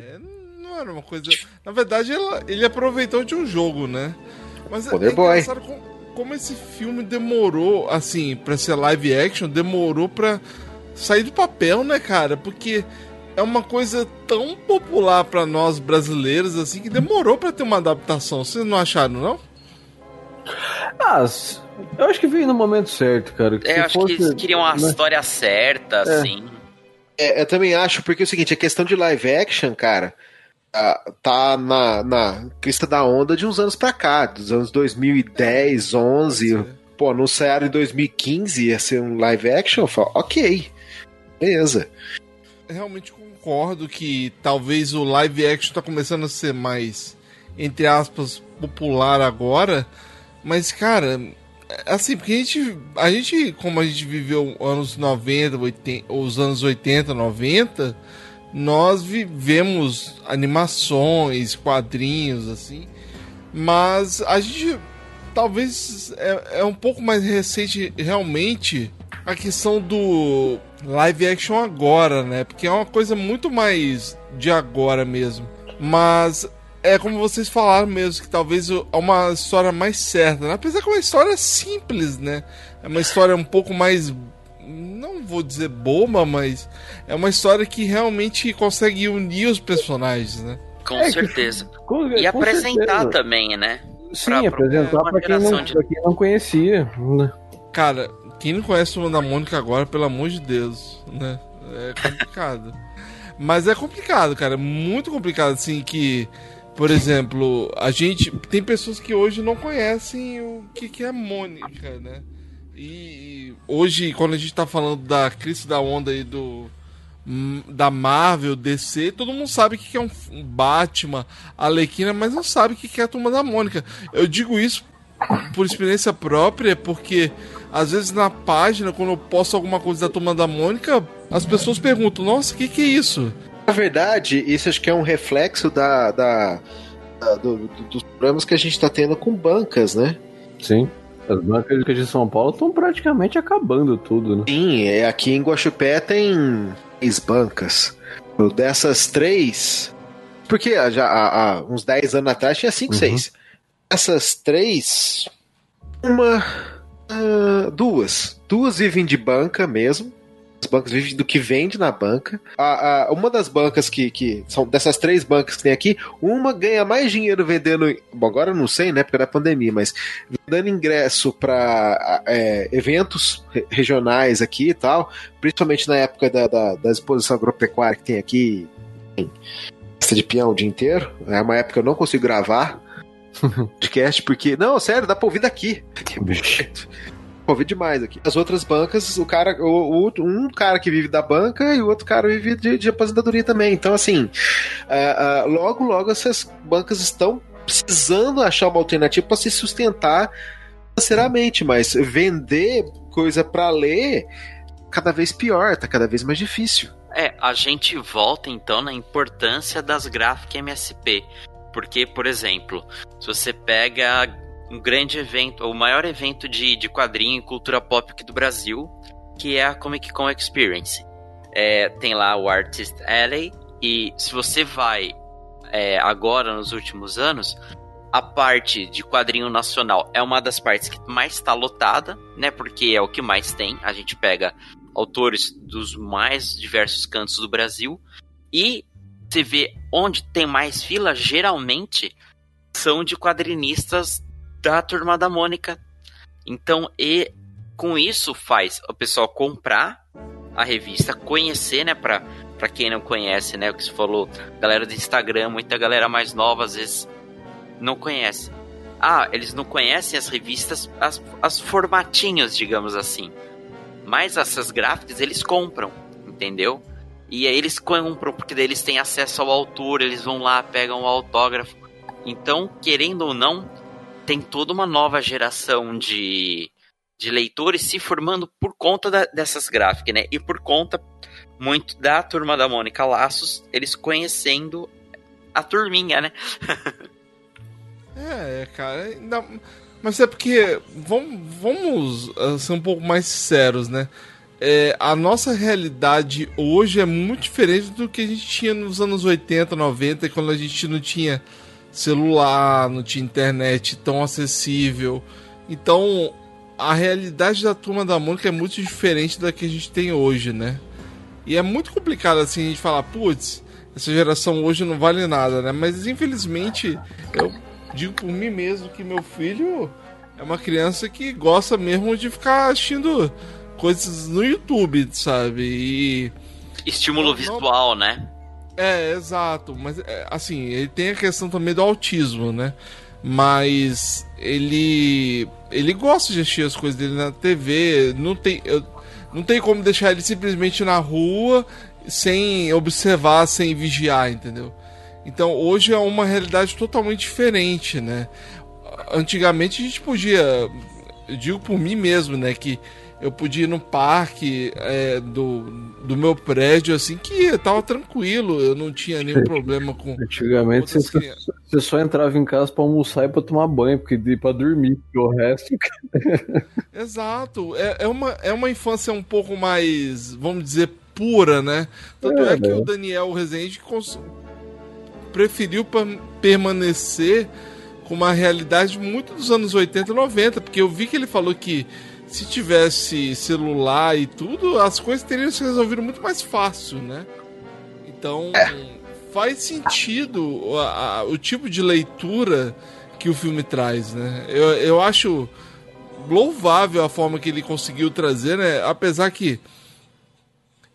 não era uma coisa. Na verdade, ela- ele aproveitou de um jogo, né? Mas é, Wonder é Boy. engraçado como, como esse filme demorou, assim, pra ser live action, demorou pra sair do papel, né, cara? Porque é uma coisa tão popular pra nós brasileiros, assim, que demorou pra ter uma adaptação. Vocês não acharam, não? Ah, eu acho que veio no momento certo, cara. É, Se eu acho que eles fosse- queriam a né? história certa, assim. É, eu também acho, porque é o seguinte, a questão de live action, cara, ah, tá na, na crista da onda de uns anos pra cá, dos anos 2010, 11. Pô, anunciaram em 2015 ia ser um live action, eu falo, ok, beleza. Realmente concordo que talvez o live action tá começando a ser mais, entre aspas, popular agora. Mas, cara, assim, porque a gente, a gente como a gente viveu anos 90, 80, os anos 80, 90, nós vivemos animações, quadrinhos, assim. Mas a gente talvez é, é um pouco mais recente realmente a questão do live action agora, né? Porque é uma coisa muito mais de agora mesmo. Mas é como vocês falaram mesmo, que talvez é uma história mais certa, né? Apesar que é uma história simples, né? É uma história um pouco mais. Não vou dizer boba, mas é uma história que realmente consegue unir os personagens, né? Com É certeza. Com- E com apresentar certeza. também, né? Sim, pra- apresentar uma pra quem, não, geração de- pra quem não conhecia. né? Cara, quem não conhece o da Mônica agora, pelo amor de Deus, né? É complicado. Mas é complicado, cara. Muito complicado, assim, que, por exemplo, a gente. Tem pessoas que hoje não conhecem o que, que é Mônica, né? E hoje, quando a gente tá falando da crise da onda aí do. hum, Da Marvel, DC, todo mundo sabe o que é um um Batman, Alequina, mas não sabe o que que é a turma da Mônica. Eu digo isso por experiência própria, porque às vezes na página, quando eu posto alguma coisa da turma da Mônica, as pessoas perguntam: Nossa, o que, que é isso? Na verdade, isso acho que é um reflexo da, da- da- do- do- dos problemas que a gente tá tendo com bancas, né? Sim. As bancas de São Paulo estão praticamente acabando tudo, né? Sim, é, aqui em Guaxupé tem três bancas. Dessas três. Porque já há, há uns 10 anos atrás tinha cinco, Uhum. seis. Essas três. Uma. Ah, duas. Duas vivem de banca mesmo. As bancas vivem do que vende na banca. A, a- uma das bancas que, que. São dessas três bancas que tem aqui, uma ganha mais dinheiro vendendo. Bom, agora eu não sei, né? Porque da pandemia, mas dando ingresso para eventos re- regionais aqui e tal, principalmente na época da, da, da exposição agropecuária que tem aqui festa de peão o dia inteiro. É uma época que eu não consigo gravar podcast, porque. Não, sério, dá pra ouvir daqui. Ouvi demais aqui. As outras bancas, o cara, o, o- um cara que vive da banca e o outro cara vive de, de aposentadoria também. Então, assim, ah, ah, logo, logo essas bancas estão precisando achar uma alternativa para se sustentar financeiramente, mas vender coisa para ler cada vez pior, tá cada vez mais difícil. É, a gente volta então na importância das gráficas MSP. Porque, por exemplo, se você pega um grande evento, o maior evento de, de quadrinho e cultura pop aqui do Brasil, que é a Comic Con Experience. É, tem lá o Artist Alley, e se você vai é, agora nos últimos anos, a parte de quadrinho nacional é uma das partes que mais está lotada, né? Porque é o que mais tem. A gente pega autores dos mais diversos cantos do Brasil e você vê onde tem mais fila, geralmente são de quadrinistas da turma da Mônica. Então, e com isso faz o pessoal comprar a revista, conhecer, né, para para quem não conhece, né, o que você falou, galera do Instagram, muita galera mais nova às vezes não conhece. Ah, eles não conhecem as revistas, as, as formatinhos, digamos assim. Mas essas gráficas eles compram, entendeu? E aí eles compram, porque daí eles têm acesso ao autor, eles vão lá, pegam o autógrafo. Então, querendo ou não, tem toda uma nova geração de, de leitores se formando por conta da, dessas gráficas, né? E por conta muito da turma da Mônica Laços, eles conhecendo a turminha, né? É, cara, ainda... mas é porque vamos, vamos uh, ser um pouco mais sinceros, né? É, a nossa realidade hoje é muito diferente do que a gente tinha nos anos 80, 90, quando a gente não tinha celular, não tinha internet tão acessível. Então, a realidade da turma da Mônica é muito diferente da que a gente tem hoje, né? E é muito complicado assim a gente falar, putz, essa geração hoje não vale nada, né? Mas infelizmente eu digo por mim mesmo que meu filho é uma criança que gosta mesmo de ficar assistindo coisas no YouTube, sabe? E. Estímulo visual, né? É, exato. Mas, é, assim, ele tem a questão também do autismo, né? Mas ele. Ele gosta de assistir as coisas dele na TV. Não tem. Eu, não tem como deixar ele simplesmente na rua sem observar, sem vigiar, entendeu? Então hoje é uma realidade totalmente diferente, né? Antigamente a gente podia, eu digo por mim mesmo, né, que eu podia ir no parque é, do, do meu prédio, assim, que tava tranquilo, eu não tinha nenhum problema com. Antigamente você, você, só entrava em casa para almoçar e para tomar banho, porque para dormir, porque o resto. Exato, é, é, uma, é uma infância um pouco mais, vamos dizer, pura, né? Tanto é, é que né? o Daniel Rezende cons... preferiu permanecer com uma realidade muito dos anos 80 e 90, porque eu vi que ele falou que se tivesse celular e tudo, as coisas teriam se resolvido muito mais fácil, né? Então, é. faz sentido a, a, o tipo de leitura que o filme traz, né? Eu, eu acho louvável a forma que ele conseguiu trazer, né? Apesar que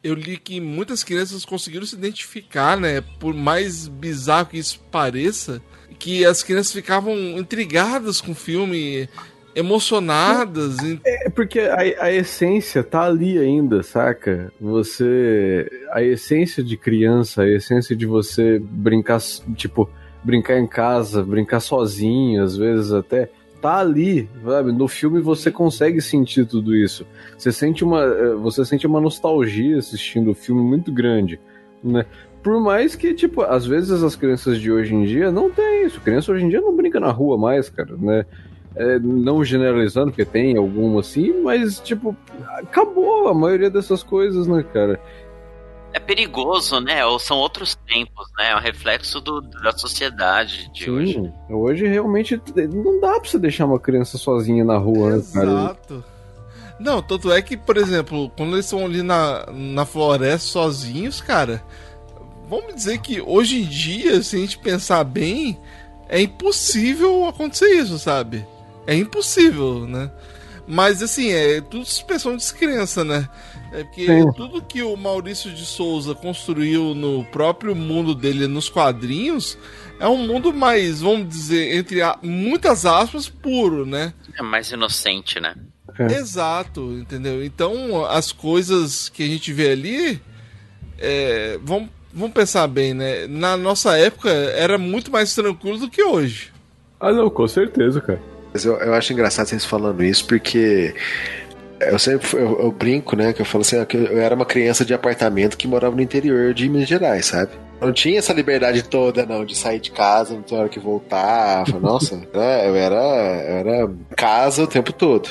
eu li que muitas crianças conseguiram se identificar, né? Por mais bizarro que isso pareça, que as crianças ficavam intrigadas com o filme, emocionadas. É porque a, a essência tá ali ainda, saca? Você. A essência de criança, a essência de você brincar, tipo, brincar em casa, brincar sozinho, às vezes até. Tá ali, sabe? No filme você consegue sentir tudo isso. Você sente uma, eh, você sente uma nostalgia assistindo o filme muito grande, né? Por mais que, tipo, às vezes as crianças de hoje em dia não tem isso. Criança hoje em dia não brinca na rua mais, cara, né? É, não generalizando, porque tem alguma assim, mas, tipo, acabou a maioria dessas coisas, né, cara? É perigoso, né? Ou são outros tempos, né? É um reflexo do, da sociedade de Sim, hoje. Hoje realmente não dá pra você deixar uma criança sozinha na rua, Exato. né, cara? Não, tanto é que, por exemplo, quando eles estão ali na, na floresta sozinhos, cara, vamos dizer que hoje em dia, se a gente pensar bem, é impossível acontecer isso, sabe? É impossível, né? Mas assim, é tudo suspensão de descrença, né? É porque Sim. tudo que o Maurício de Souza construiu no próprio mundo dele nos quadrinhos é um mundo mais, vamos dizer, entre muitas aspas, puro, né? É mais inocente, né? É. Exato, entendeu? Então as coisas que a gente vê ali, é, vamos, vamos pensar bem, né? Na nossa época era muito mais tranquilo do que hoje. Ah, não, com certeza, cara. Mas eu, eu acho engraçado vocês falando isso, porque eu sempre eu, eu, brinco, né? Que eu falo assim, que eu era uma criança de apartamento que morava no interior de Minas Gerais, sabe? Não tinha essa liberdade toda, não, de sair de casa, não ter hora que voltar. Nossa, né, eu era, eu era casa o tempo todo.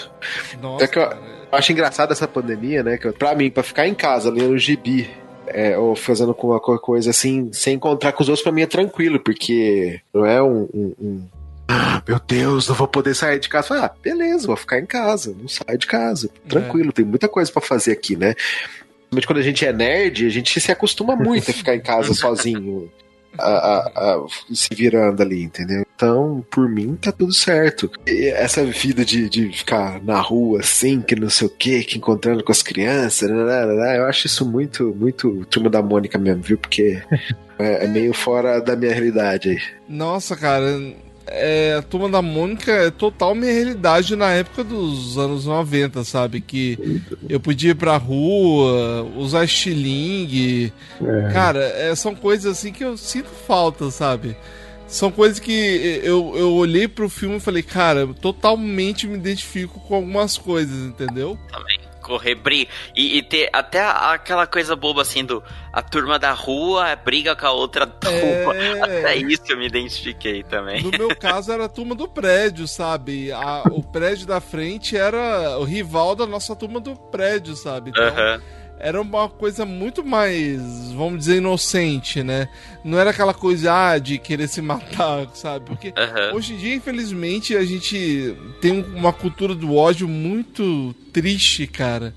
Nossa, então, eu, eu, acho engraçado essa pandemia, né? Que pra mim, pra ficar em casa lendo gibi é, ou fazendo alguma coisa assim, sem encontrar com os outros, pra mim é tranquilo, porque não é um, um, um ah, meu Deus, não vou poder sair de casa. Ah, beleza, vou ficar em casa, não saio de casa. Tranquilo, é. tem muita coisa para fazer aqui, né? Principalmente quando a gente é nerd, a gente se acostuma muito a ficar em casa sozinho. A, a, a, se virando ali, entendeu? Então, por mim, tá tudo certo. E essa vida de, de ficar na rua assim, que não sei o que, que encontrando com as crianças, né, né, né, eu acho isso muito, muito turma da Mônica mesmo, viu? Porque é, é meio fora da minha realidade aí. Nossa, cara, é, a Turma da Mônica é total minha realidade na época dos anos 90, sabe? Que eu podia ir pra rua, usar estilingue. É. Cara, é, são coisas assim que eu sinto falta, sabe? São coisas que eu, eu olhei pro filme e falei, cara, eu totalmente me identifico com algumas coisas, entendeu? Também. Correr, briga. E, e ter até aquela coisa boba assim do. A turma da rua briga com a outra turma. É. Até isso eu me identifiquei também. No meu caso era a turma do prédio, sabe? A- o prédio da frente era o rival da nossa turma do prédio, sabe? Então. Era uma coisa muito mais, vamos dizer, inocente, né? Não era aquela coisa ah, de querer se matar, sabe? Porque hoje em dia, infelizmente, a gente tem um- uma cultura do ódio muito triste, cara.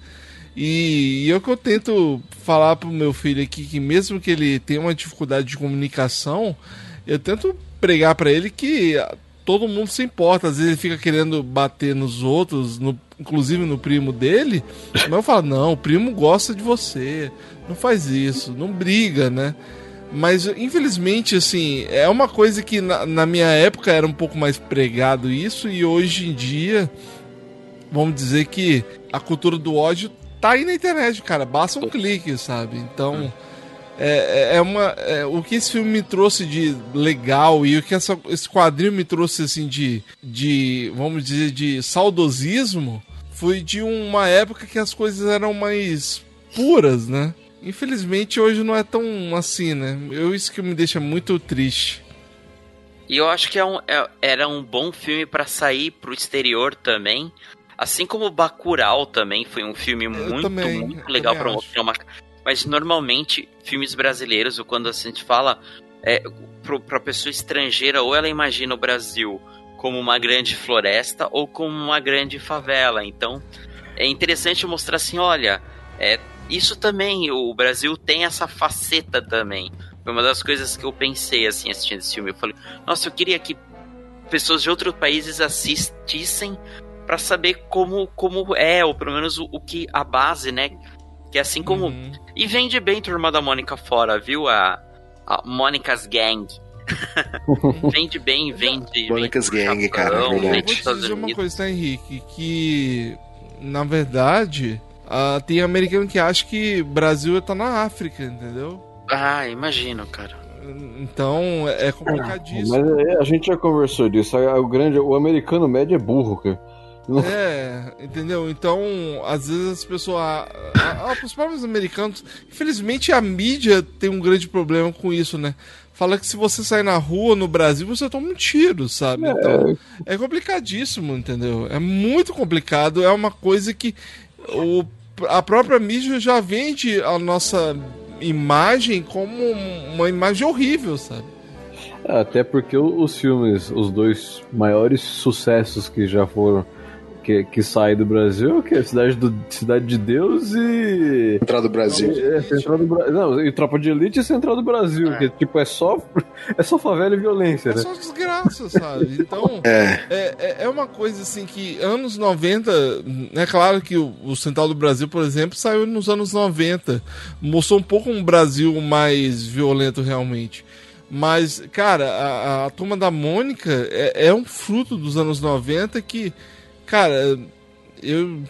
E, e é o que eu tento falar pro meu filho aqui, que mesmo que ele tenha uma dificuldade de comunicação, eu tento pregar pra ele que todo mundo se importa. Às vezes ele fica querendo bater nos outros, no- inclusive no primo dele, mas eu falo, não, o primo gosta de você, não faz isso, não briga, né? Mas infelizmente, assim, é uma coisa que na, na minha época era um pouco mais pregado isso, e hoje em dia, vamos dizer que a cultura do ódio tá aí na internet, cara. Basta um clique, sabe? Então. É, é- é uma. é, o que esse filme me trouxe de legal e o que essa- esse quadrinho me trouxe assim de, de. Vamos dizer, de saudosismo foi de uma época que as coisas eram mais puras, né? Infelizmente hoje não é tão assim, né? Eu, isso que me deixa muito triste. E eu acho que é um- é- era um bom filme pra sair pro exterior também. Assim como Bacurau também foi um filme muito, também, muito eu legal acho. mostrar uma. Mas normalmente, filmes brasileiros, ou quando a gente fala é, pro, pra pessoa estrangeira, ou ela imagina o Brasil como uma grande floresta ou como uma grande favela. Então, é interessante mostrar assim: olha, é, isso também, o Brasil tem essa faceta também. Foi uma das coisas que eu pensei assim assistindo esse filme. Eu falei, nossa, eu queria que pessoas de outros países assistissem pra saber como, como é, ou pelo menos o, o que a base, né? Que é assim como. Uhum. E vende bem Turma da Mônica fora, viu? A, a Mônica's Gang. vende bem, vende. Mônica's vende Gang, cara, é Eu verdade. vende vou te dizer uma coisa, tá, Henrique? Que, na verdade, ah, tem americano que acha que Brasil tá na África, entendeu? Ah, imagino, cara. Então é complicadíssimo. Mas é, a gente já conversou disso. O grande, o americano médio é burro, cara. É, entendeu? Então, às vezes as pessoas. a- a- a- os próprios americanos. Infelizmente, a mídia tem um grande problema com isso, né? Fala que se você sair na rua no Brasil, você toma um tiro, sabe? Então, é complicadíssimo, entendeu? É muito complicado. É uma coisa que o, a própria mídia já vende a nossa imagem como uma imagem horrível, sabe? Até porque os filmes, os dois maiores sucessos que já foram. Que, que saem do Brasil, que é Cidade, do, Cidade de Deus e. Central do Brasil. É, Central do Brasil. Não, e Tropa de Elite e Central do Brasil. Que tipo, é só. É só favela e violência, É né? só desgraça, sabe? Então. É. É, é, é uma coisa assim que anos 90, é claro que o, o Central do Brasil, por exemplo, saiu nos anos 90. Mostrou um pouco um Brasil mais violento realmente. Mas, cara, a, a turma da Mônica é, é um fruto dos anos 90 que, cara, eu,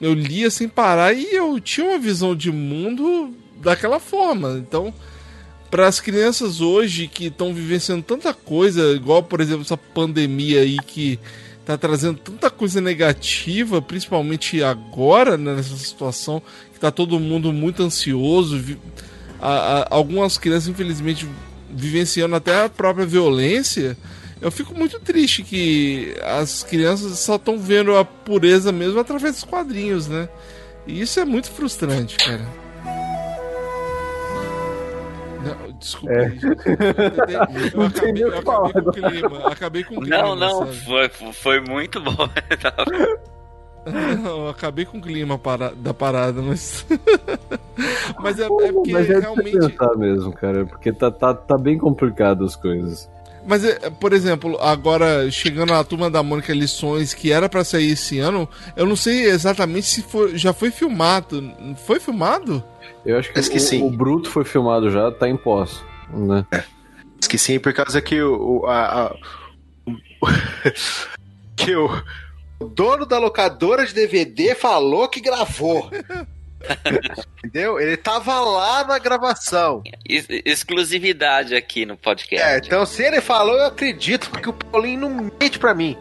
eu lia sem parar e eu tinha uma visão de mundo daquela forma. Então, para as crianças hoje que estão vivenciando tanta coisa, igual por exemplo essa pandemia aí que tá trazendo tanta coisa negativa, principalmente agora né, nessa situação que tá todo mundo muito ansioso, a- a- algumas crianças infelizmente vivenciando até a própria violência. Eu fico muito triste que as crianças só estão vendo a pureza mesmo através dos quadrinhos, né? E isso é muito frustrante, cara. Não, desculpa É. Eu, acabei, nem eu o que acabei falar com o clima. Acabei com o clima. Não, não, sabe? foi, foi muito bom. Não, eu acabei com o clima para- da parada, mas. mas é, é porque Mas é realmente. mesmo, cara. Porque tá, tá, tá bem complicado as coisas. Mas, é, por exemplo, agora chegando a turma da Mônica Lições, que era pra sair esse ano, eu não sei exatamente se foi, já foi filmado. Foi filmado? Eu acho que, Acho que o, sim. o Bruto foi filmado já, tá em pós. Né? Diz que sim, por causa que o, o- a- a- que o, o dono da locadora de DVD falou que gravou. Entendeu? Ele tava lá na gravação. Ex- exclusividade aqui no podcast. É, então se ele falou, eu acredito, porque o Paulinho não mente pra mim.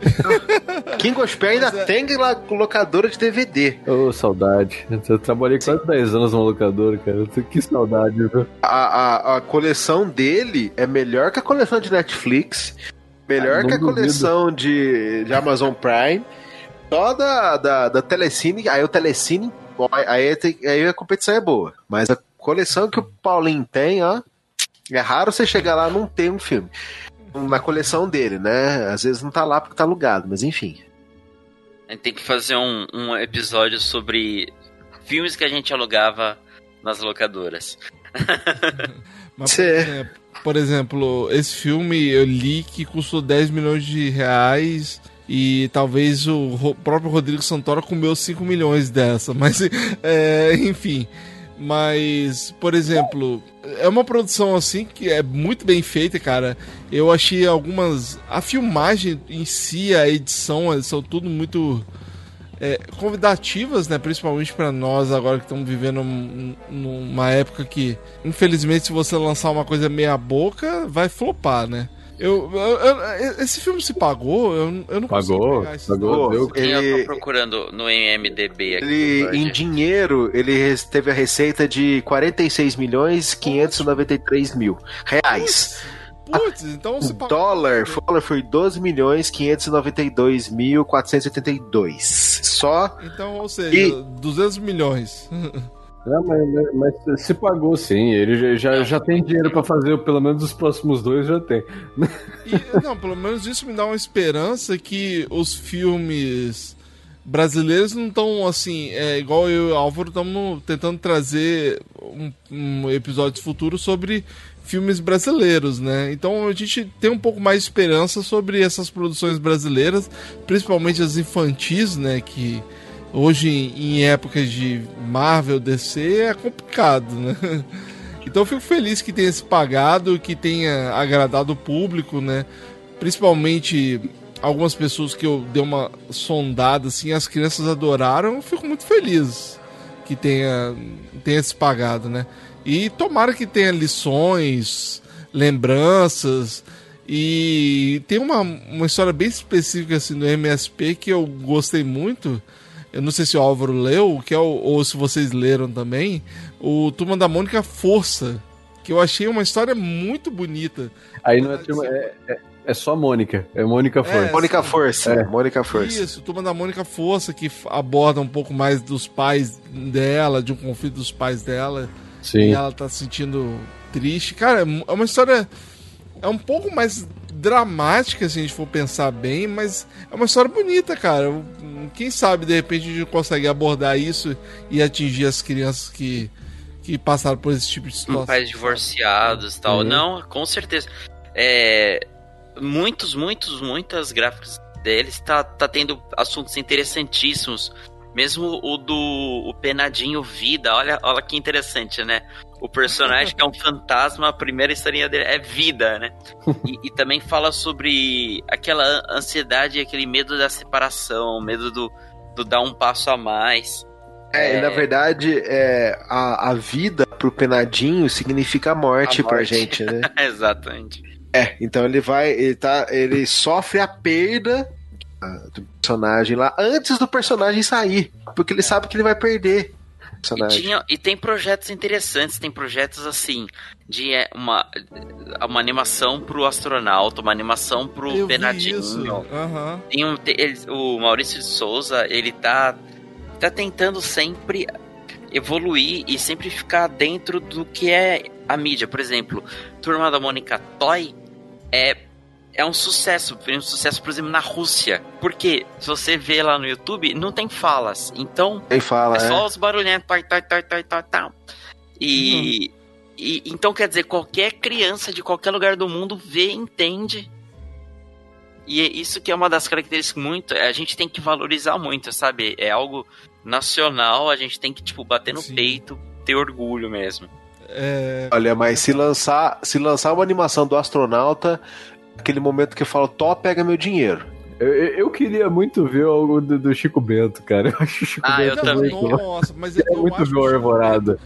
King Gospel ainda é- tem lá locadora de DVD. Ô, saudade. Eu trabalhei quase 10 anos numa locadora, cara. Que saudade, viu? A, a, a coleção dele é melhor que a coleção de Netflix, melhor Ah, que a duvido. coleção de, de Amazon Prime, só da, da, da Telecine, aí o Telecine, ó, aí, tem- aí a competição é boa. Mas a coleção que o Paulinho tem, ó, é raro você chegar lá e não ter um filme. Na coleção dele, né? Às vezes não tá lá porque tá alugado, mas enfim. A gente tem que fazer um, um episódio sobre filmes que a gente alugava nas locadoras. Mas, por Cê- exemplo, por exemplo, esse filme eu li que custou 10 milhões de reais e talvez o próprio Rodrigo Santoro comeu 5 milhões dessa, mas é, enfim. Mas, por exemplo, é uma produção assim que é muito bem feita, cara. Eu achei algumas. A filmagem em si, a edição, são tudo muito é, convidativas, né? Principalmente pra nós agora que estamos vivendo um- numa época que, infelizmente, se você lançar uma coisa meia boca, vai flopar, né? Eu, eu- eu- esse filme se pagou? Eu, eu não consigo Pagou, pagou, dados. deu. Eu Ele- tô procurando no IMDB aqui. Ele, em dinheiro, ele teve a receita de 46 milhões 593 mil reais. Putz, então se O pagou. dólar, dólar foi 12 milhões 592 mil 482. Só Então, ou seja, E- 200 milhões. Mas, mas- se pagou sim. Ele já, já, tem dinheiro pra fazer pelo menos os próximos dois, já tem. E, não, pelo menos isso me dá uma esperança que os filmes brasileiros não estão assim, é, igual eu e o Álvaro estamos tentando trazer um, um episódio futuro sobre filmes brasileiros, né? Então a gente tem um pouco mais de esperança sobre essas produções brasileiras, principalmente as infantis, né? Que hoje em épocas de Marvel, DC é complicado, né? Então fico feliz que tenha se pagado, que tenha agradado o público, né? Principalmente algumas pessoas que eu dei uma sondada, assim, as crianças adoraram. Eu fico muito feliz que tenha, tenha se pagado, né? E tomara que tenha lições, lembranças. E tem uma, uma história bem específica assim do MSP que eu gostei muito. Eu não sei se o Álvaro leu, que é o, ou se vocês leram também, o Turma da Mônica Força, que eu achei uma história muito bonita. Aí não é, turma- é, é, é só Mônica. É Mônica Forte. Mônica Força. É. Mônica Força. Isso, Turma da Mônica Força, que aborda um pouco mais dos pais dela, de um conflito dos pais dela. Sim. E ela tá se sentindo triste. Cara, é é uma história. É um pouco mais dramática, se a gente for pensar bem, mas é uma história bonita, cara. Quem sabe, de repente, a gente consegue abordar isso e atingir as crianças que, que passaram por esse tipo de situação. Pais divorciados e tal. Uhum. Não, com certeza. É, muitos, muitos, muitas gráficas deles tá, tá tendo assuntos interessantíssimos. Mesmo o do o Penadinho Vida, olha, olha que interessante, né? O personagem que é um fantasma, a primeira historinha dele é vida, né? E, e também fala sobre aquela ansiedade, aquele medo da separação, medo do, do dar um passo a mais. É, e É. na verdade, é, a, a vida pro Penadinho significa a morte, A pra morte. gente, né? Exatamente. É, então ele vai, ele tá, ele sofre a perda do personagem lá antes do personagem sair, porque ele sabe que ele vai perder o E, personagem. tinha, e tem projetos interessantes, tem projetos assim, de é, uma, uma animação pro astronauta, uma animação pro Eu isso. Aham. Tem um, ele- o Maurício de Souza, ele tá, tá tentando sempre evoluir e sempre ficar dentro do que é a mídia. Por exemplo, Turma da Mônica Toy é, é um sucesso, foi um sucesso, por exemplo, na Rússia. Porque se você vê lá no YouTube, não tem falas. Então, Quem fala, é né? só os barulhinhos. Tá, tá, tá, tá, tá, tá. E, e então quer dizer, qualquer criança de qualquer lugar do mundo vê, entende. E é isso que é uma das características muito. A gente tem que valorizar muito, sabe? É algo nacional, a gente tem que, tipo, bater no Sim. peito, ter orgulho mesmo. É, Olha, mas se lançar, se lançar uma animação do astronauta, Aquele momento que eu falo, Tó, pega meu dinheiro. Eu, eu- eu queria muito ver algo do, do Chico Bento, cara. Eu acho o Chico Ah, eu Bento também. muito, Nossa, mas é eu, muito Chico arvorado.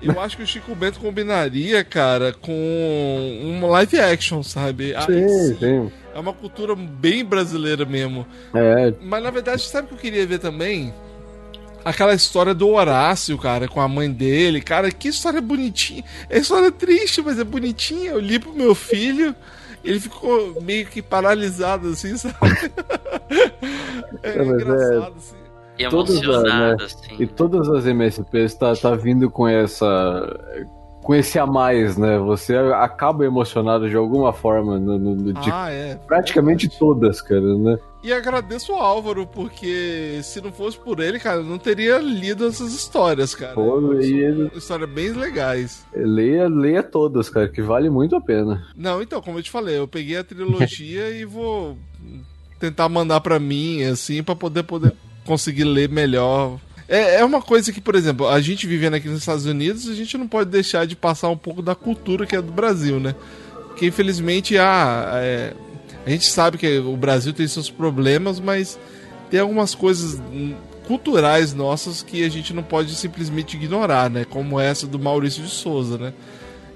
Eu acho que o Chico Bento combinaria, cara, com um live action, sabe? Aí Sim, sim. É uma cultura bem brasileira mesmo. É, Mas na verdade, sabe o que eu queria ver também? Aquela história do Horácio, cara, com a mãe dele. Cara, que história bonitinha. É história triste, mas é bonitinha. Eu li pro meu filho, ele ficou meio que paralisado, assim, sabe? É, É, mas é- engraçado, assim. Todas, Emocionado, né, assim. E todas as MSPs tá, tá vindo com essa. Com esse a mais, né? Você acaba emocionado de alguma forma no, no- no- de Ah, é. praticamente todas, cara, né? E agradeço o Álvaro, porque se não fosse por ele, cara, eu não teria lido essas histórias, cara. Pô, e histórias bem legais. Leia, leia todas, cara, que vale muito a pena. Não, então, como eu te falei, eu peguei a trilogia e vou tentar mandar pra mim, assim, pra poder, poder conseguir ler melhor. É, é uma coisa que, por exemplo, a gente vivendo aqui nos Estados Unidos, a gente não pode deixar de passar um pouco da cultura que é do Brasil, né? Porque infelizmente ah, é, a gente sabe que o Brasil tem seus problemas, mas tem algumas coisas culturais nossas que a gente não pode simplesmente ignorar, né? Como essa do Maurício de Souza, né?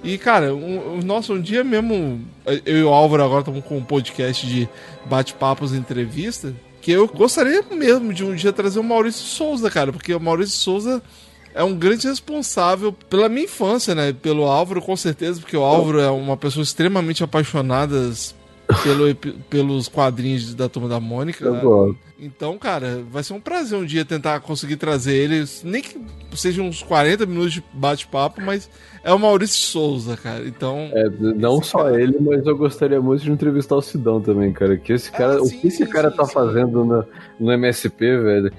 E, cara, um- nossa, um dia mesmo, eu e o Álvaro agora estamos com um podcast de bate-papos e entrevista, que eu gostaria mesmo de um dia trazer o Maurício Souza, cara, porque o Maurício Souza é um grande responsável pela minha infância, né? Pelo Álvaro, com certeza, porque o Álvaro é uma pessoa extremamente apaixonada pelo, pelos quadrinhos da Turma da Mônica. Eu né? Então, cara, vai ser um prazer um dia tentar conseguir trazer ele, nem que sejam uns 40 minutos de bate-papo, mas é o Maurício Souza, cara. Então, É, não só ele, mas eu gostaria muito de entrevistar o Sidão também, cara. Que esse cara, Ah, o sim, que esse sim, cara sim, tá fazendo no, no MSP, velho?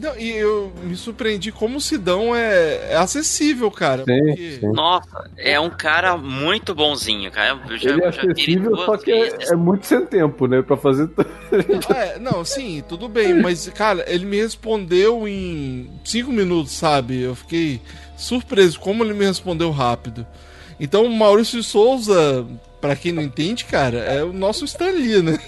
Não, e eu me surpreendi como o Sidão é, é acessível, cara. Sim, porque- sim. Nossa, é um cara muito bonzinho, cara. Eu já, Ele é acessível, só que é, é muito sem tempo, né? Pra fazer. tudo. Não, é, não, sim, tudo bem, mas, cara, ele me respondeu em 5 minutos, sabe? Eu fiquei surpreso como ele me respondeu rápido. Então, o Maurício de Souza, pra quem não entende, cara, é o nosso Stan Lee, né?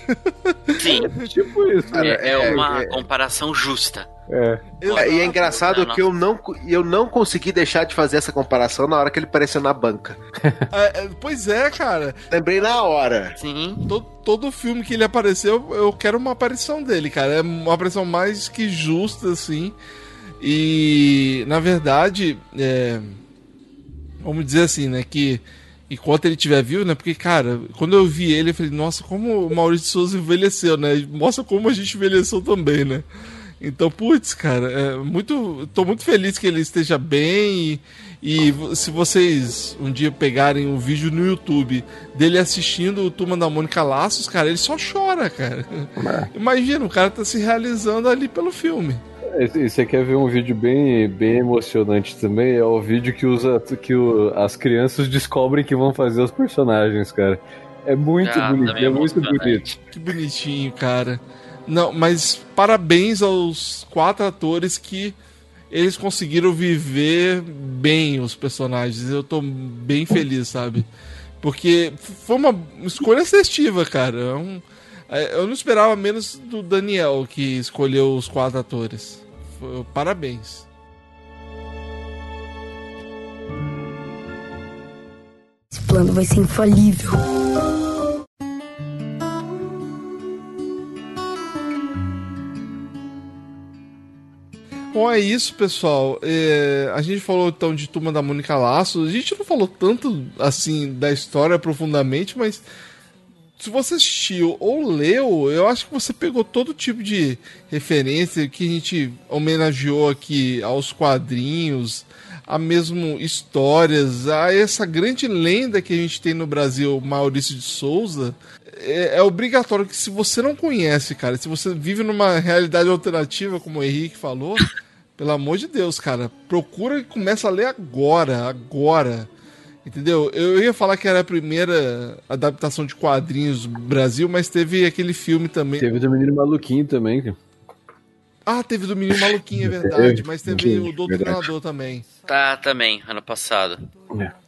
Sim, tipo isso, né? é, é uma é- comparação justa. É. É, e é engraçado que eu não, eu não consegui deixar de fazer essa comparação na hora que ele apareceu na banca. É, é, pois é, cara. Lembrei na hora. Sim. Todo, todo filme que ele apareceu, eu quero uma aparição dele, cara. É uma aparição mais que justa, assim. E, na verdade, é, vamos dizer assim, né, que enquanto ele estiver vivo, né, porque, cara, quando eu vi ele, eu falei, nossa, como o Maurício de Souza envelheceu, né? Mostra como a gente envelheceu também, né? Então, putz, cara, é muito, tô muito feliz que ele esteja bem e, e se vocês um dia pegarem um vídeo no YouTube dele assistindo o Turma da Mônica Laços, cara, ele só chora, cara. Imagina, o cara tá se realizando ali pelo filme. E você quer ver um vídeo bem, bem emocionante também? É o vídeo que usa que o- as crianças descobrem que vão fazer os personagens, cara. É muito Ah, bonito, é é muito bonito. Que bonitinho, cara. Não, mas parabéns aos quatro atores que eles conseguiram viver bem os personagens. Eu tô bem feliz, sabe? Porque foi uma escolha assertiva, cara. É um- é, eu não esperava menos do Daniel, que escolheu os quatro atores. Parabéns. Esse plano vai ser infalível. Bom, é isso, pessoal. É, a gente falou então de Turma da Mônica Laços. A gente não falou tanto assim da história profundamente, mas se você assistiu ou leu, eu acho que você pegou todo tipo de referência que a gente homenageou aqui aos quadrinhos, a mesmo histórias, a essa grande lenda que a gente tem no Brasil, Maurício de Souza. É, é obrigatório que se você não conhece, cara, se você vive numa realidade alternativa, como o Henrique falou, pelo amor de Deus, cara, procura e começa a ler agora, agora. Entendeu? Eu ia falar que era a primeira adaptação de quadrinhos do Brasil, mas teve aquele filme também. Teve do menino maluquinho também, cara. Ah, teve do Menino Maluquinho, é verdade, mas teve o Doutrinador também. Tá, também, ano passado.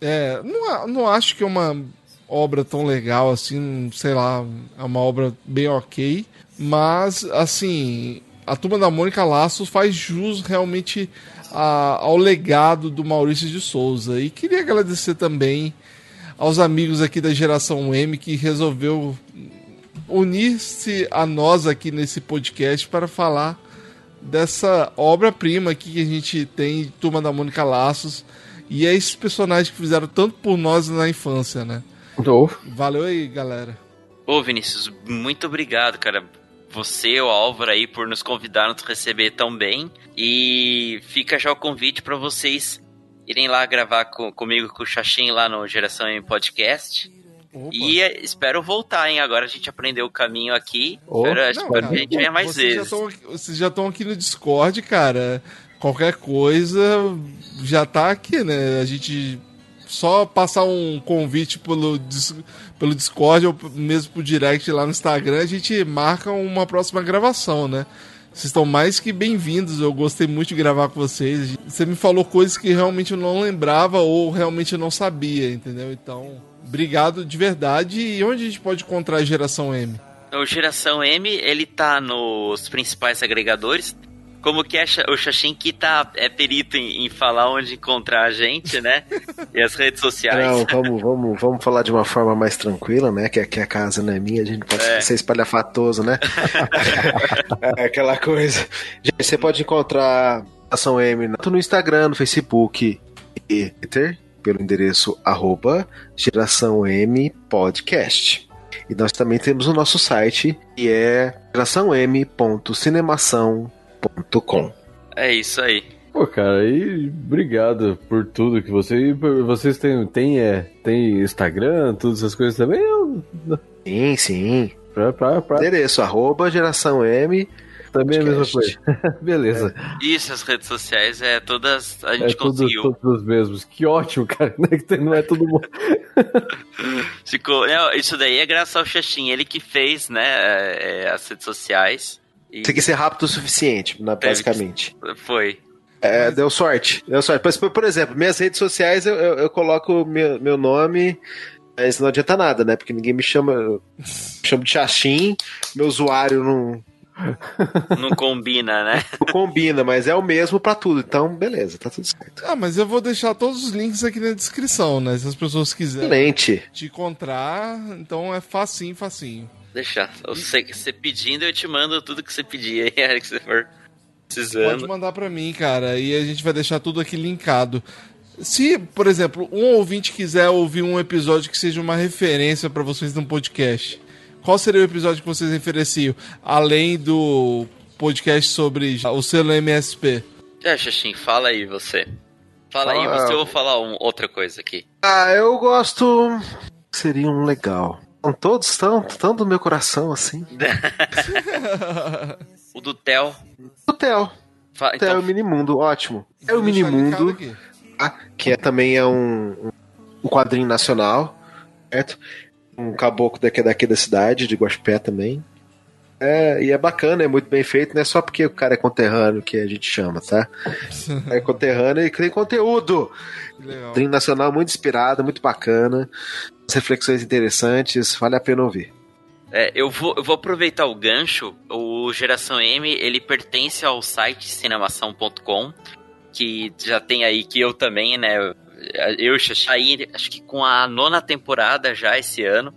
É, não, a- não acho que é uma obra tão legal assim, sei lá, é uma obra bem ok, mas assim, a Turma da Mônica Laços faz jus realmente a, ao legado do Maurício de Souza. E queria agradecer também aos amigos aqui da geração M que resolveu unir-se a nós aqui nesse podcast para falar dessa obra-prima aqui que a gente tem, Turma da Mônica Laços, e é esses personagens que fizeram tanto por nós na infância, né? Oh. Valeu aí, galera. Ô, Vinícius, muito obrigado, cara. Você, o Álvaro aí, por nos convidar, nos receber tão bem. E fica já o convite para vocês irem lá gravar com, comigo, com o Xaxim, lá no Geração M Podcast. Opa. E é, espero voltar, hein? Agora a gente aprendeu o caminho aqui. Oh. espero Não, espero cara, que a gente venha mais vocês vezes. Já tão, vocês já estão aqui no Discord, cara. Qualquer coisa já tá aqui, né? A gente só passar um convite pelo, pelo Discord ou mesmo pro direct lá no Instagram, a gente marca uma próxima gravação, né? Vocês estão mais que bem-vindos. Eu gostei muito de gravar com vocês. Você me falou coisas que realmente eu não lembrava ou realmente eu não sabia, entendeu? Então, obrigado de verdade. E onde a gente pode encontrar a geração M? O Geração M, ele tá nos principais agregadores. Como que é o Xaxim que tá, é perito em, em falar onde encontrar a gente, né? E as redes sociais. Não, vamos, vamos, vamos falar de uma forma mais tranquila, né? Que aqui a casa não é minha, a gente pode É. ser espalhafatoso, né? é aquela coisa. Gente, você pode encontrar Ação M tanto no Instagram, no Facebook e Twitter, pelo endereço arroba Geração M Podcast. E nós também temos o nosso site, que é geraçãom.cinemação.com. É isso aí. Pô, cara, e obrigado por tudo que você. e Vocês têm, têm, é, têm Instagram, todas essas coisas também? Eu, Sim, sim. pra, pra, pra, Endereço arroba Geração M também é a mesma coisa. Beleza. Isso, as redes sociais, é todas. A É, gente tudo, conseguiu. todos os mesmos. Que ótimo, cara. né, que Não é todo mundo. Ficou, não, isso daí é graças ao Xaxim, ele que fez, né, é, as redes sociais. E Tem que ser rápido o suficiente, na- Teve que- basicamente. foi. É, deu sorte. Deu sorte. Por, por exemplo, minhas redes sociais eu, eu, eu coloco meu, meu nome, mas não adianta nada, né? Porque ninguém me chama. Eu me chamo de Xaxim, meu usuário não, Não combina, né? não combina, mas é o mesmo pra tudo. Então, beleza, tá tudo certo. Ah, mas eu vou deixar todos os links aqui na descrição, né? Se as pessoas quiserem Excelente. te encontrar, então é facinho, facinho. Deixa. Você, você pedindo, eu te mando tudo que você pedir aí, que você for Pode precisando. mandar pra mim, cara, e a gente vai deixar tudo aqui linkado. Se, por exemplo, um ouvinte quiser ouvir um episódio que seja uma referência pra vocês num podcast, qual seria o episódio que vocês referenciam? Além do podcast sobre o selo MSP. É, Xaxim, fala aí você. Fala aí, Fala. você eu vou falar um- outra coisa aqui. Ah, eu gosto. Seria um legal. São todos tão, tão do meu coração assim. O do Theo. O Theo. Fa- Theo é Então, o Minimundo, ótimo. É o Minimundo. tá? que é, também é um, um quadrinho nacional, certo? Um caboclo daqui, daqui da cidade, de Guaxupé também. É, e é bacana, é muito bem feito, não é só porque o cara é conterrâneo que a gente chama, tá? É conterrâneo e tem conteúdo. Legal. Quadrinho nacional muito inspirado, muito bacana. As reflexões interessantes, vale a pena ouvir. é, eu, vou, eu vou aproveitar o gancho. O Geração M, ele pertence ao site cinemação.com, que já tem aí, que eu também, né? Eu Xaxim, aí, acho que com a nona temporada já esse ano.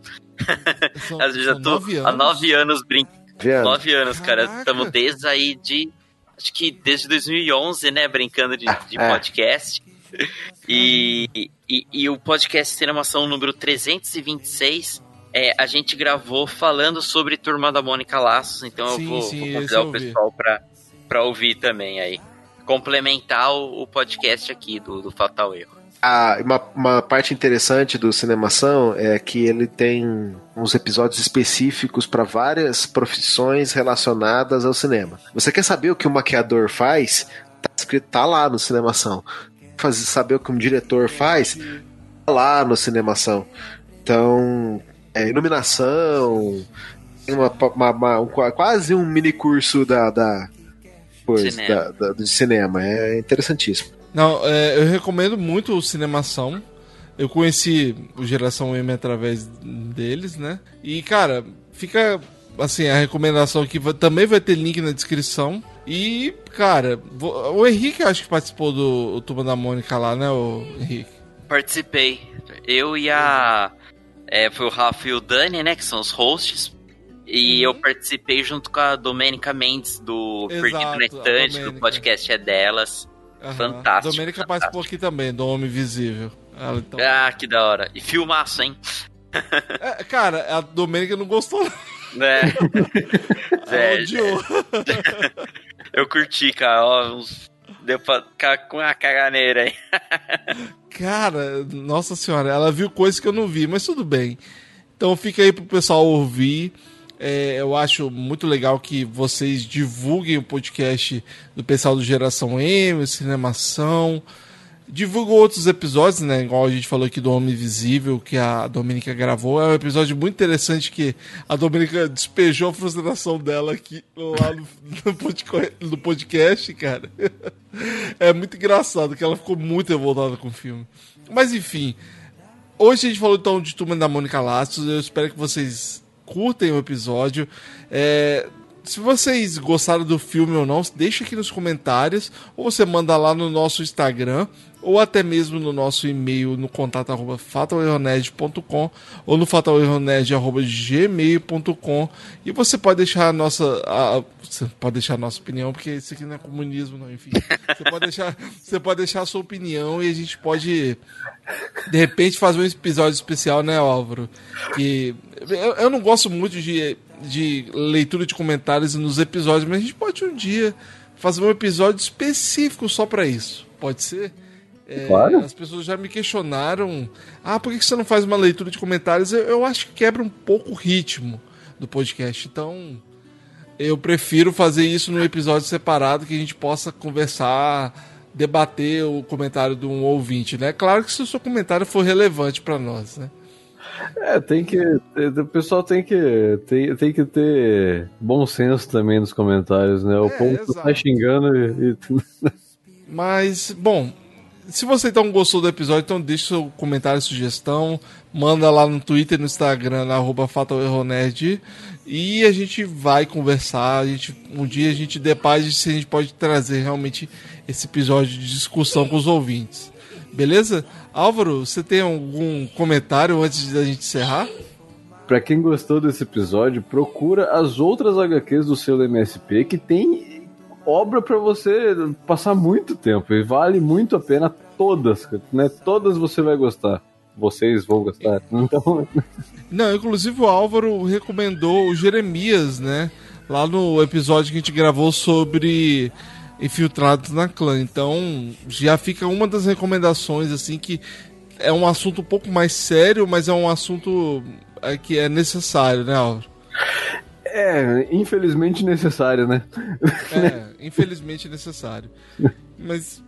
São, Eu já são tô nove há anos. nove anos brincando. Vendo? Nove anos, cara. Caraca. Estamos desde aí de. Acho que desde 2011, né? Brincando de, de É. podcast. E, e, e o podcast Cinemação número 326. É, a gente gravou falando sobre Turma da Mônica Laços, então Sim, eu vou, sim, vou convidar o pessoal pra, pra ouvir também aí. Complementar o, o podcast aqui do, do Fatal Erro. Ah, uma, uma parte interessante do Cinemação é que ele tem uns episódios específicos para várias profissões relacionadas ao cinema. Você quer saber o que um maquiador faz? Tá escrito, tá lá no Cinemação. Fazer saber o que um diretor faz? Tá lá no Cinemação. Então, é, iluminação, uma, uma- uma- um- quase um mini curso da, da, coisa, Cinema. da- da- do cinema. É interessantíssimo. Não, é, eu recomendo muito o Cinemação. Eu conheci o Geração M através deles, né? E, cara, fica assim, a recomendação aqui também vai ter link na descrição. E, cara, o Henrique acho que participou do Turma da Mônica lá, né, o Henrique? Participei. Eu e a. é, foi o Rafa e o Dani, né? Que são os hosts. E eu participei junto com a Domênica Mendes do Exato, Perdido na Estante, do podcast é delas. Aham. Fantástico. Domênica participou aqui também, do Homem Visível. Ela, então... Ah, que da hora. E filmaço, hein? É, cara, a Domênica não gostou. Né? Ela É, odiou. eu curti, cara. Ó, uns... Deu pra ficar com a caganeira aí. Cara, nossa senhora, ela viu coisas que eu não vi, mas tudo bem. Então fica aí pro pessoal ouvir. É, eu acho muito legal que vocês divulguem o podcast do pessoal do Geração M, Cinemação. Divulgam outros episódios, né? Igual a gente falou aqui do Homem Invisível, que a Dominica gravou. É um episódio muito interessante que a Dominica despejou a frustração dela aqui lá no, no podcast, cara. É muito engraçado que ela ficou muito revoltada com o filme. Mas enfim, hoje a gente falou então de Turma da Mônica Laços. Eu espero que vocês curtem o episódio. É, se vocês gostaram do filme ou não, deixa aqui nos comentários. Ou você manda lá no nosso Instagram. Ou até mesmo no nosso e-mail no contato arroba fatalerronerd.com ou no fatalerronerd.gmail.com e você pode deixar a nossa. a- você pode deixar a nossa opinião, porque isso aqui não é comunismo, não, enfim. Você pode deixar, você pode deixar a sua opinião e a gente pode de repente fazer um episódio especial, né, Álvaro? Que eu, eu não gosto muito de, de leitura de comentários nos episódios, mas a gente pode um dia fazer um episódio específico só pra isso. Pode ser? É, Claro. As pessoas já me questionaram: ah, por que você não faz uma leitura de comentários? Eu, eu acho que quebra um pouco o ritmo do podcast. Então, eu prefiro fazer isso num episódio separado que a gente possa conversar, debater o comentário de um ouvinte, né? Claro que se o seu comentário for relevante pra nós, né? É, tem que. O pessoal tem que, tem, tem que ter bom senso também nos comentários, né? O É, povo tá xingando e. e- Mas, bom, se você então gostou do episódio, então deixa seu comentário, sugestão, manda lá no Twitter, no Instagram, na arroba FatalErroNerd, e a gente vai conversar, a gente, um dia a gente depare se a gente pode trazer realmente esse episódio de discussão com os ouvintes. Beleza? Álvaro, você tem algum comentário antes da gente encerrar? Pra quem gostou desse episódio, procura as outras HQs do selo MSP que tem obra pra você passar muito tempo e vale muito a pena todas, né? Todas você vai gostar. Vocês vão gostar. Então, Não, inclusive o Álvaro recomendou o Jeremias, né? Lá no episódio que a gente gravou sobre infiltrados na clã. Então, já fica uma das recomendações, assim, que é um assunto um pouco mais sério, mas é um assunto é, que é necessário, né, Álvaro? É, infelizmente necessário, né? É, infelizmente necessário. Mas,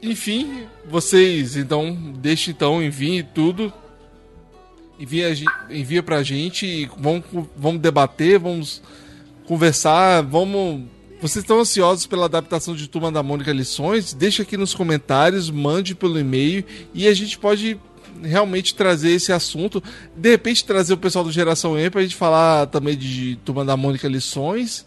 enfim, vocês, então, deixem então, enviem tudo. Envia, envia pra gente e vamos, vamos debater, vamos conversar, vamos. Vocês estão ansiosos pela adaptação de Turma da Mônica Lições? Deixa aqui nos comentários, mande pelo e-mail e a gente pode realmente trazer esse assunto. De repente trazer o pessoal do Geração E pra gente falar também de Turma da Mônica Lições.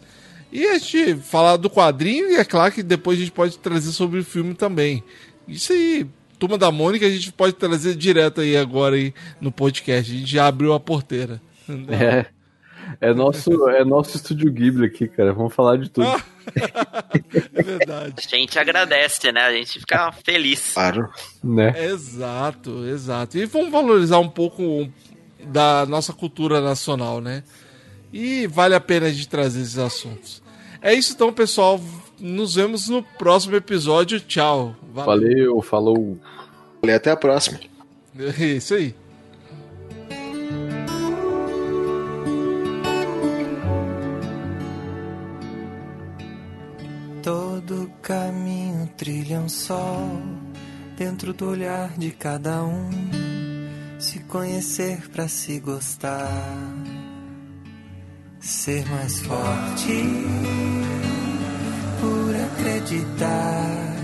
E a gente falar do quadrinho, e é claro que depois a gente pode trazer sobre o filme também. Isso aí, Turma da Mônica, a gente pode trazer direto aí agora aí no podcast. A gente já abriu a porteira. É. É nosso, é nosso estúdio Ghibli aqui, cara. Vamos falar de tudo. É verdade. A gente agradece, né? A gente fica feliz. Claro. Né? Exato, exato. E vamos valorizar um pouco da nossa cultura nacional, né? E vale a pena a gente trazer esses assuntos. É isso então, pessoal. Nos vemos no próximo episódio. Tchau. Valeu, falou. E até a próxima. É isso aí. Caminho trilha um sol dentro do olhar de cada um. Se conhecer pra se gostar, ser mais forte por acreditar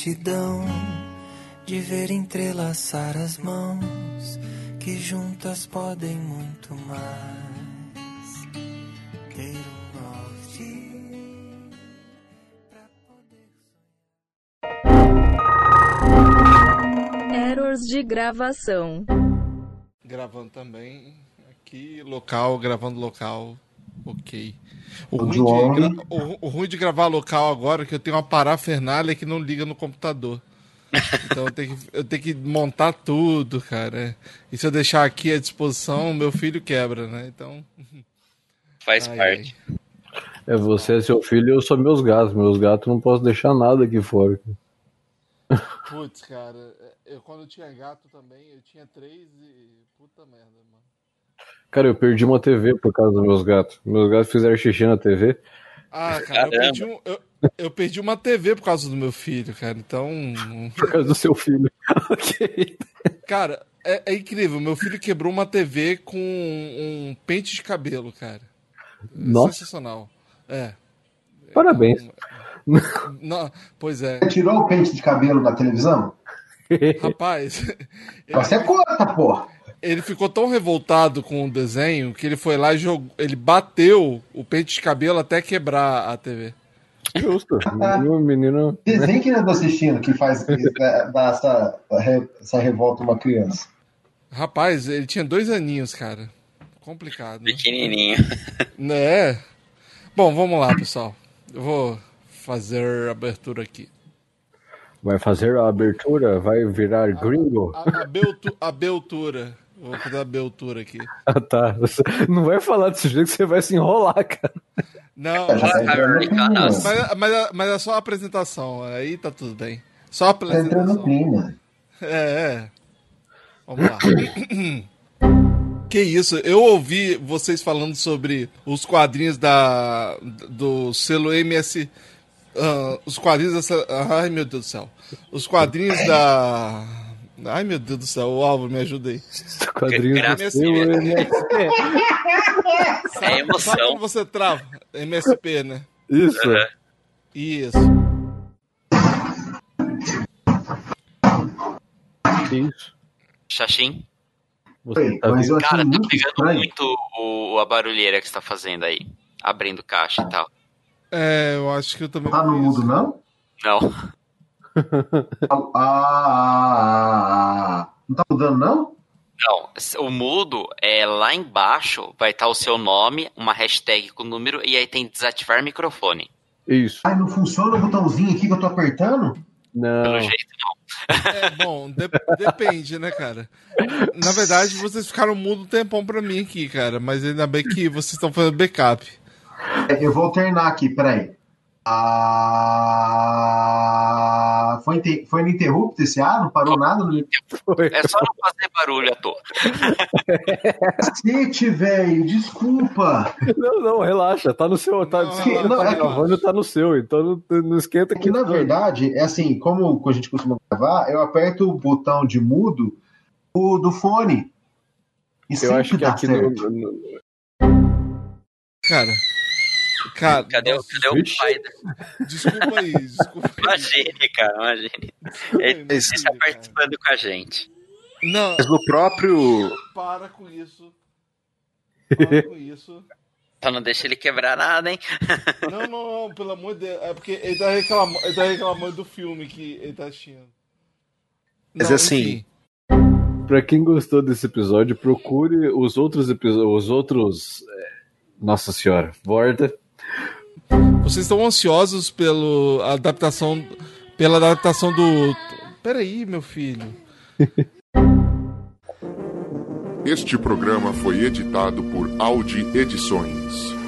gratidão de ver entrelaçar as mãos que juntas podem muito mais. Ter um norte. Errors de gravação. Gravando também. Aqui, local, gravando local. Ok. O O ruim, de gra- o- o ruim de gravar local agora é que eu tenho uma parafernália que não liga no computador. Então eu tenho, que, eu tenho que montar tudo, cara. E se eu deixar aqui à disposição, meu filho quebra, né? Então. Faz Ai, parte. É você, é seu filho, eu sou meus gatos. Meus gatos não posso deixar nada aqui fora. Putz, cara, eu quando eu tinha gato também, eu tinha três e. Puta merda, mano. Cara, eu perdi uma TV por causa dos meus gatos. Meus gatos fizeram xixi na TV. Ah, cara, eu perdi, um- eu, eu perdi uma TV por causa do meu filho, cara. Então. Por causa do seu filho. ok. Cara, é, é incrível. Meu filho quebrou uma TV com um pente de cabelo, cara. Nossa. Sensacional. É. Parabéns. Não, pois é. Você tirou o pente de cabelo da televisão? Rapaz. Você é conta, pô. Ele ficou tão revoltado com o desenho que ele foi lá e jogou. Ele bateu o pente de cabelo até quebrar a TV. Justo. O menino. Desenho que eu tô assistindo que faz é, dar essa, essa revolta uma criança. Rapaz, ele tinha dois aninhos, cara. Complicado. Pequenininho. Né? Bom, vamos lá, pessoal. Eu vou fazer a abertura aqui. Vai fazer a abertura? Vai virar gringo? A, a, beltu- a beltura. Vou fazer a beltura aqui. Ah, tá. Você não vai falar desse jeito que você vai se enrolar, cara. Não, Já tá clima. mas, mas, mas é só a apresentação. Aí tá tudo bem. Só a Tá entrando no apresentação. clima. É, é. Vamos lá. Que isso, eu ouvi vocês falando sobre os quadrinhos da do selo MS. ah, os quadrinhos dessa. Ai meu Deus do céu. Os quadrinhos da. Ai meu Deus do céu, o Álvaro, me ajuda aí. Quadrinhos do seu MSP. É emoção. Sabe quando você trava? MSP, né? Isso. Isso. Isso. Xaxim? Você tá Mas Cara, tá pegando estranho. muito o, a barulheira que você tá fazendo aí. Abrindo caixa e tal. É, eu acho que eu também. Tá no mudo, isso. não? Não. Ah, ah, ah. Não tá mudando, não? Não, o mudo é lá embaixo, vai estar o seu nome, uma hashtag com número, e aí tem desativar microfone. Isso. Ai, não funciona o botãozinho aqui que eu tô apertando? Não. Pelo jeito, não. É, bom, de- depende, né, cara? Na verdade, vocês ficaram mudo um tempão pra mim aqui, cara. Mas ainda bem que vocês estão fazendo backup. É, Eu vou alternar aqui, peraí. Ah, foi, foi no interrupto esse A? Não parou nada? No É só não fazer barulho à toa. cacete, velho. Desculpa. Não, não, relaxa. Tá no seu. Tá, Não, se não, tá é que- gravando, tá no seu. Então não, não esquenta É que, na não. verdade, é assim, como a gente costuma gravar, eu aperto o botão de mudo do, do fone. E Eu sempre acho que dá aqui no, no- Cara. Cara, Cadê, o- cadê o pai? da- desculpa aí, desculpa aí. Imagine, cara, imagine. Ele está filho, cara. participando com a gente. Não, Mas no próprio. para com isso. Para com isso. Só não deixa ele quebrar nada, hein? Não, não, não, pelo amor de Deus. É porque ele tá reclamando, ele tá reclamando do filme que ele tá assistindo. Mas Não, assim, enfim. Pra quem gostou desse episódio, procure os outros episódios. Os outros. é, Nossa senhora, volta. Vocês estão ansiosos pelo adaptação, pela adaptação do. Peraí, meu filho. Este programa foi editado por Audi Edições.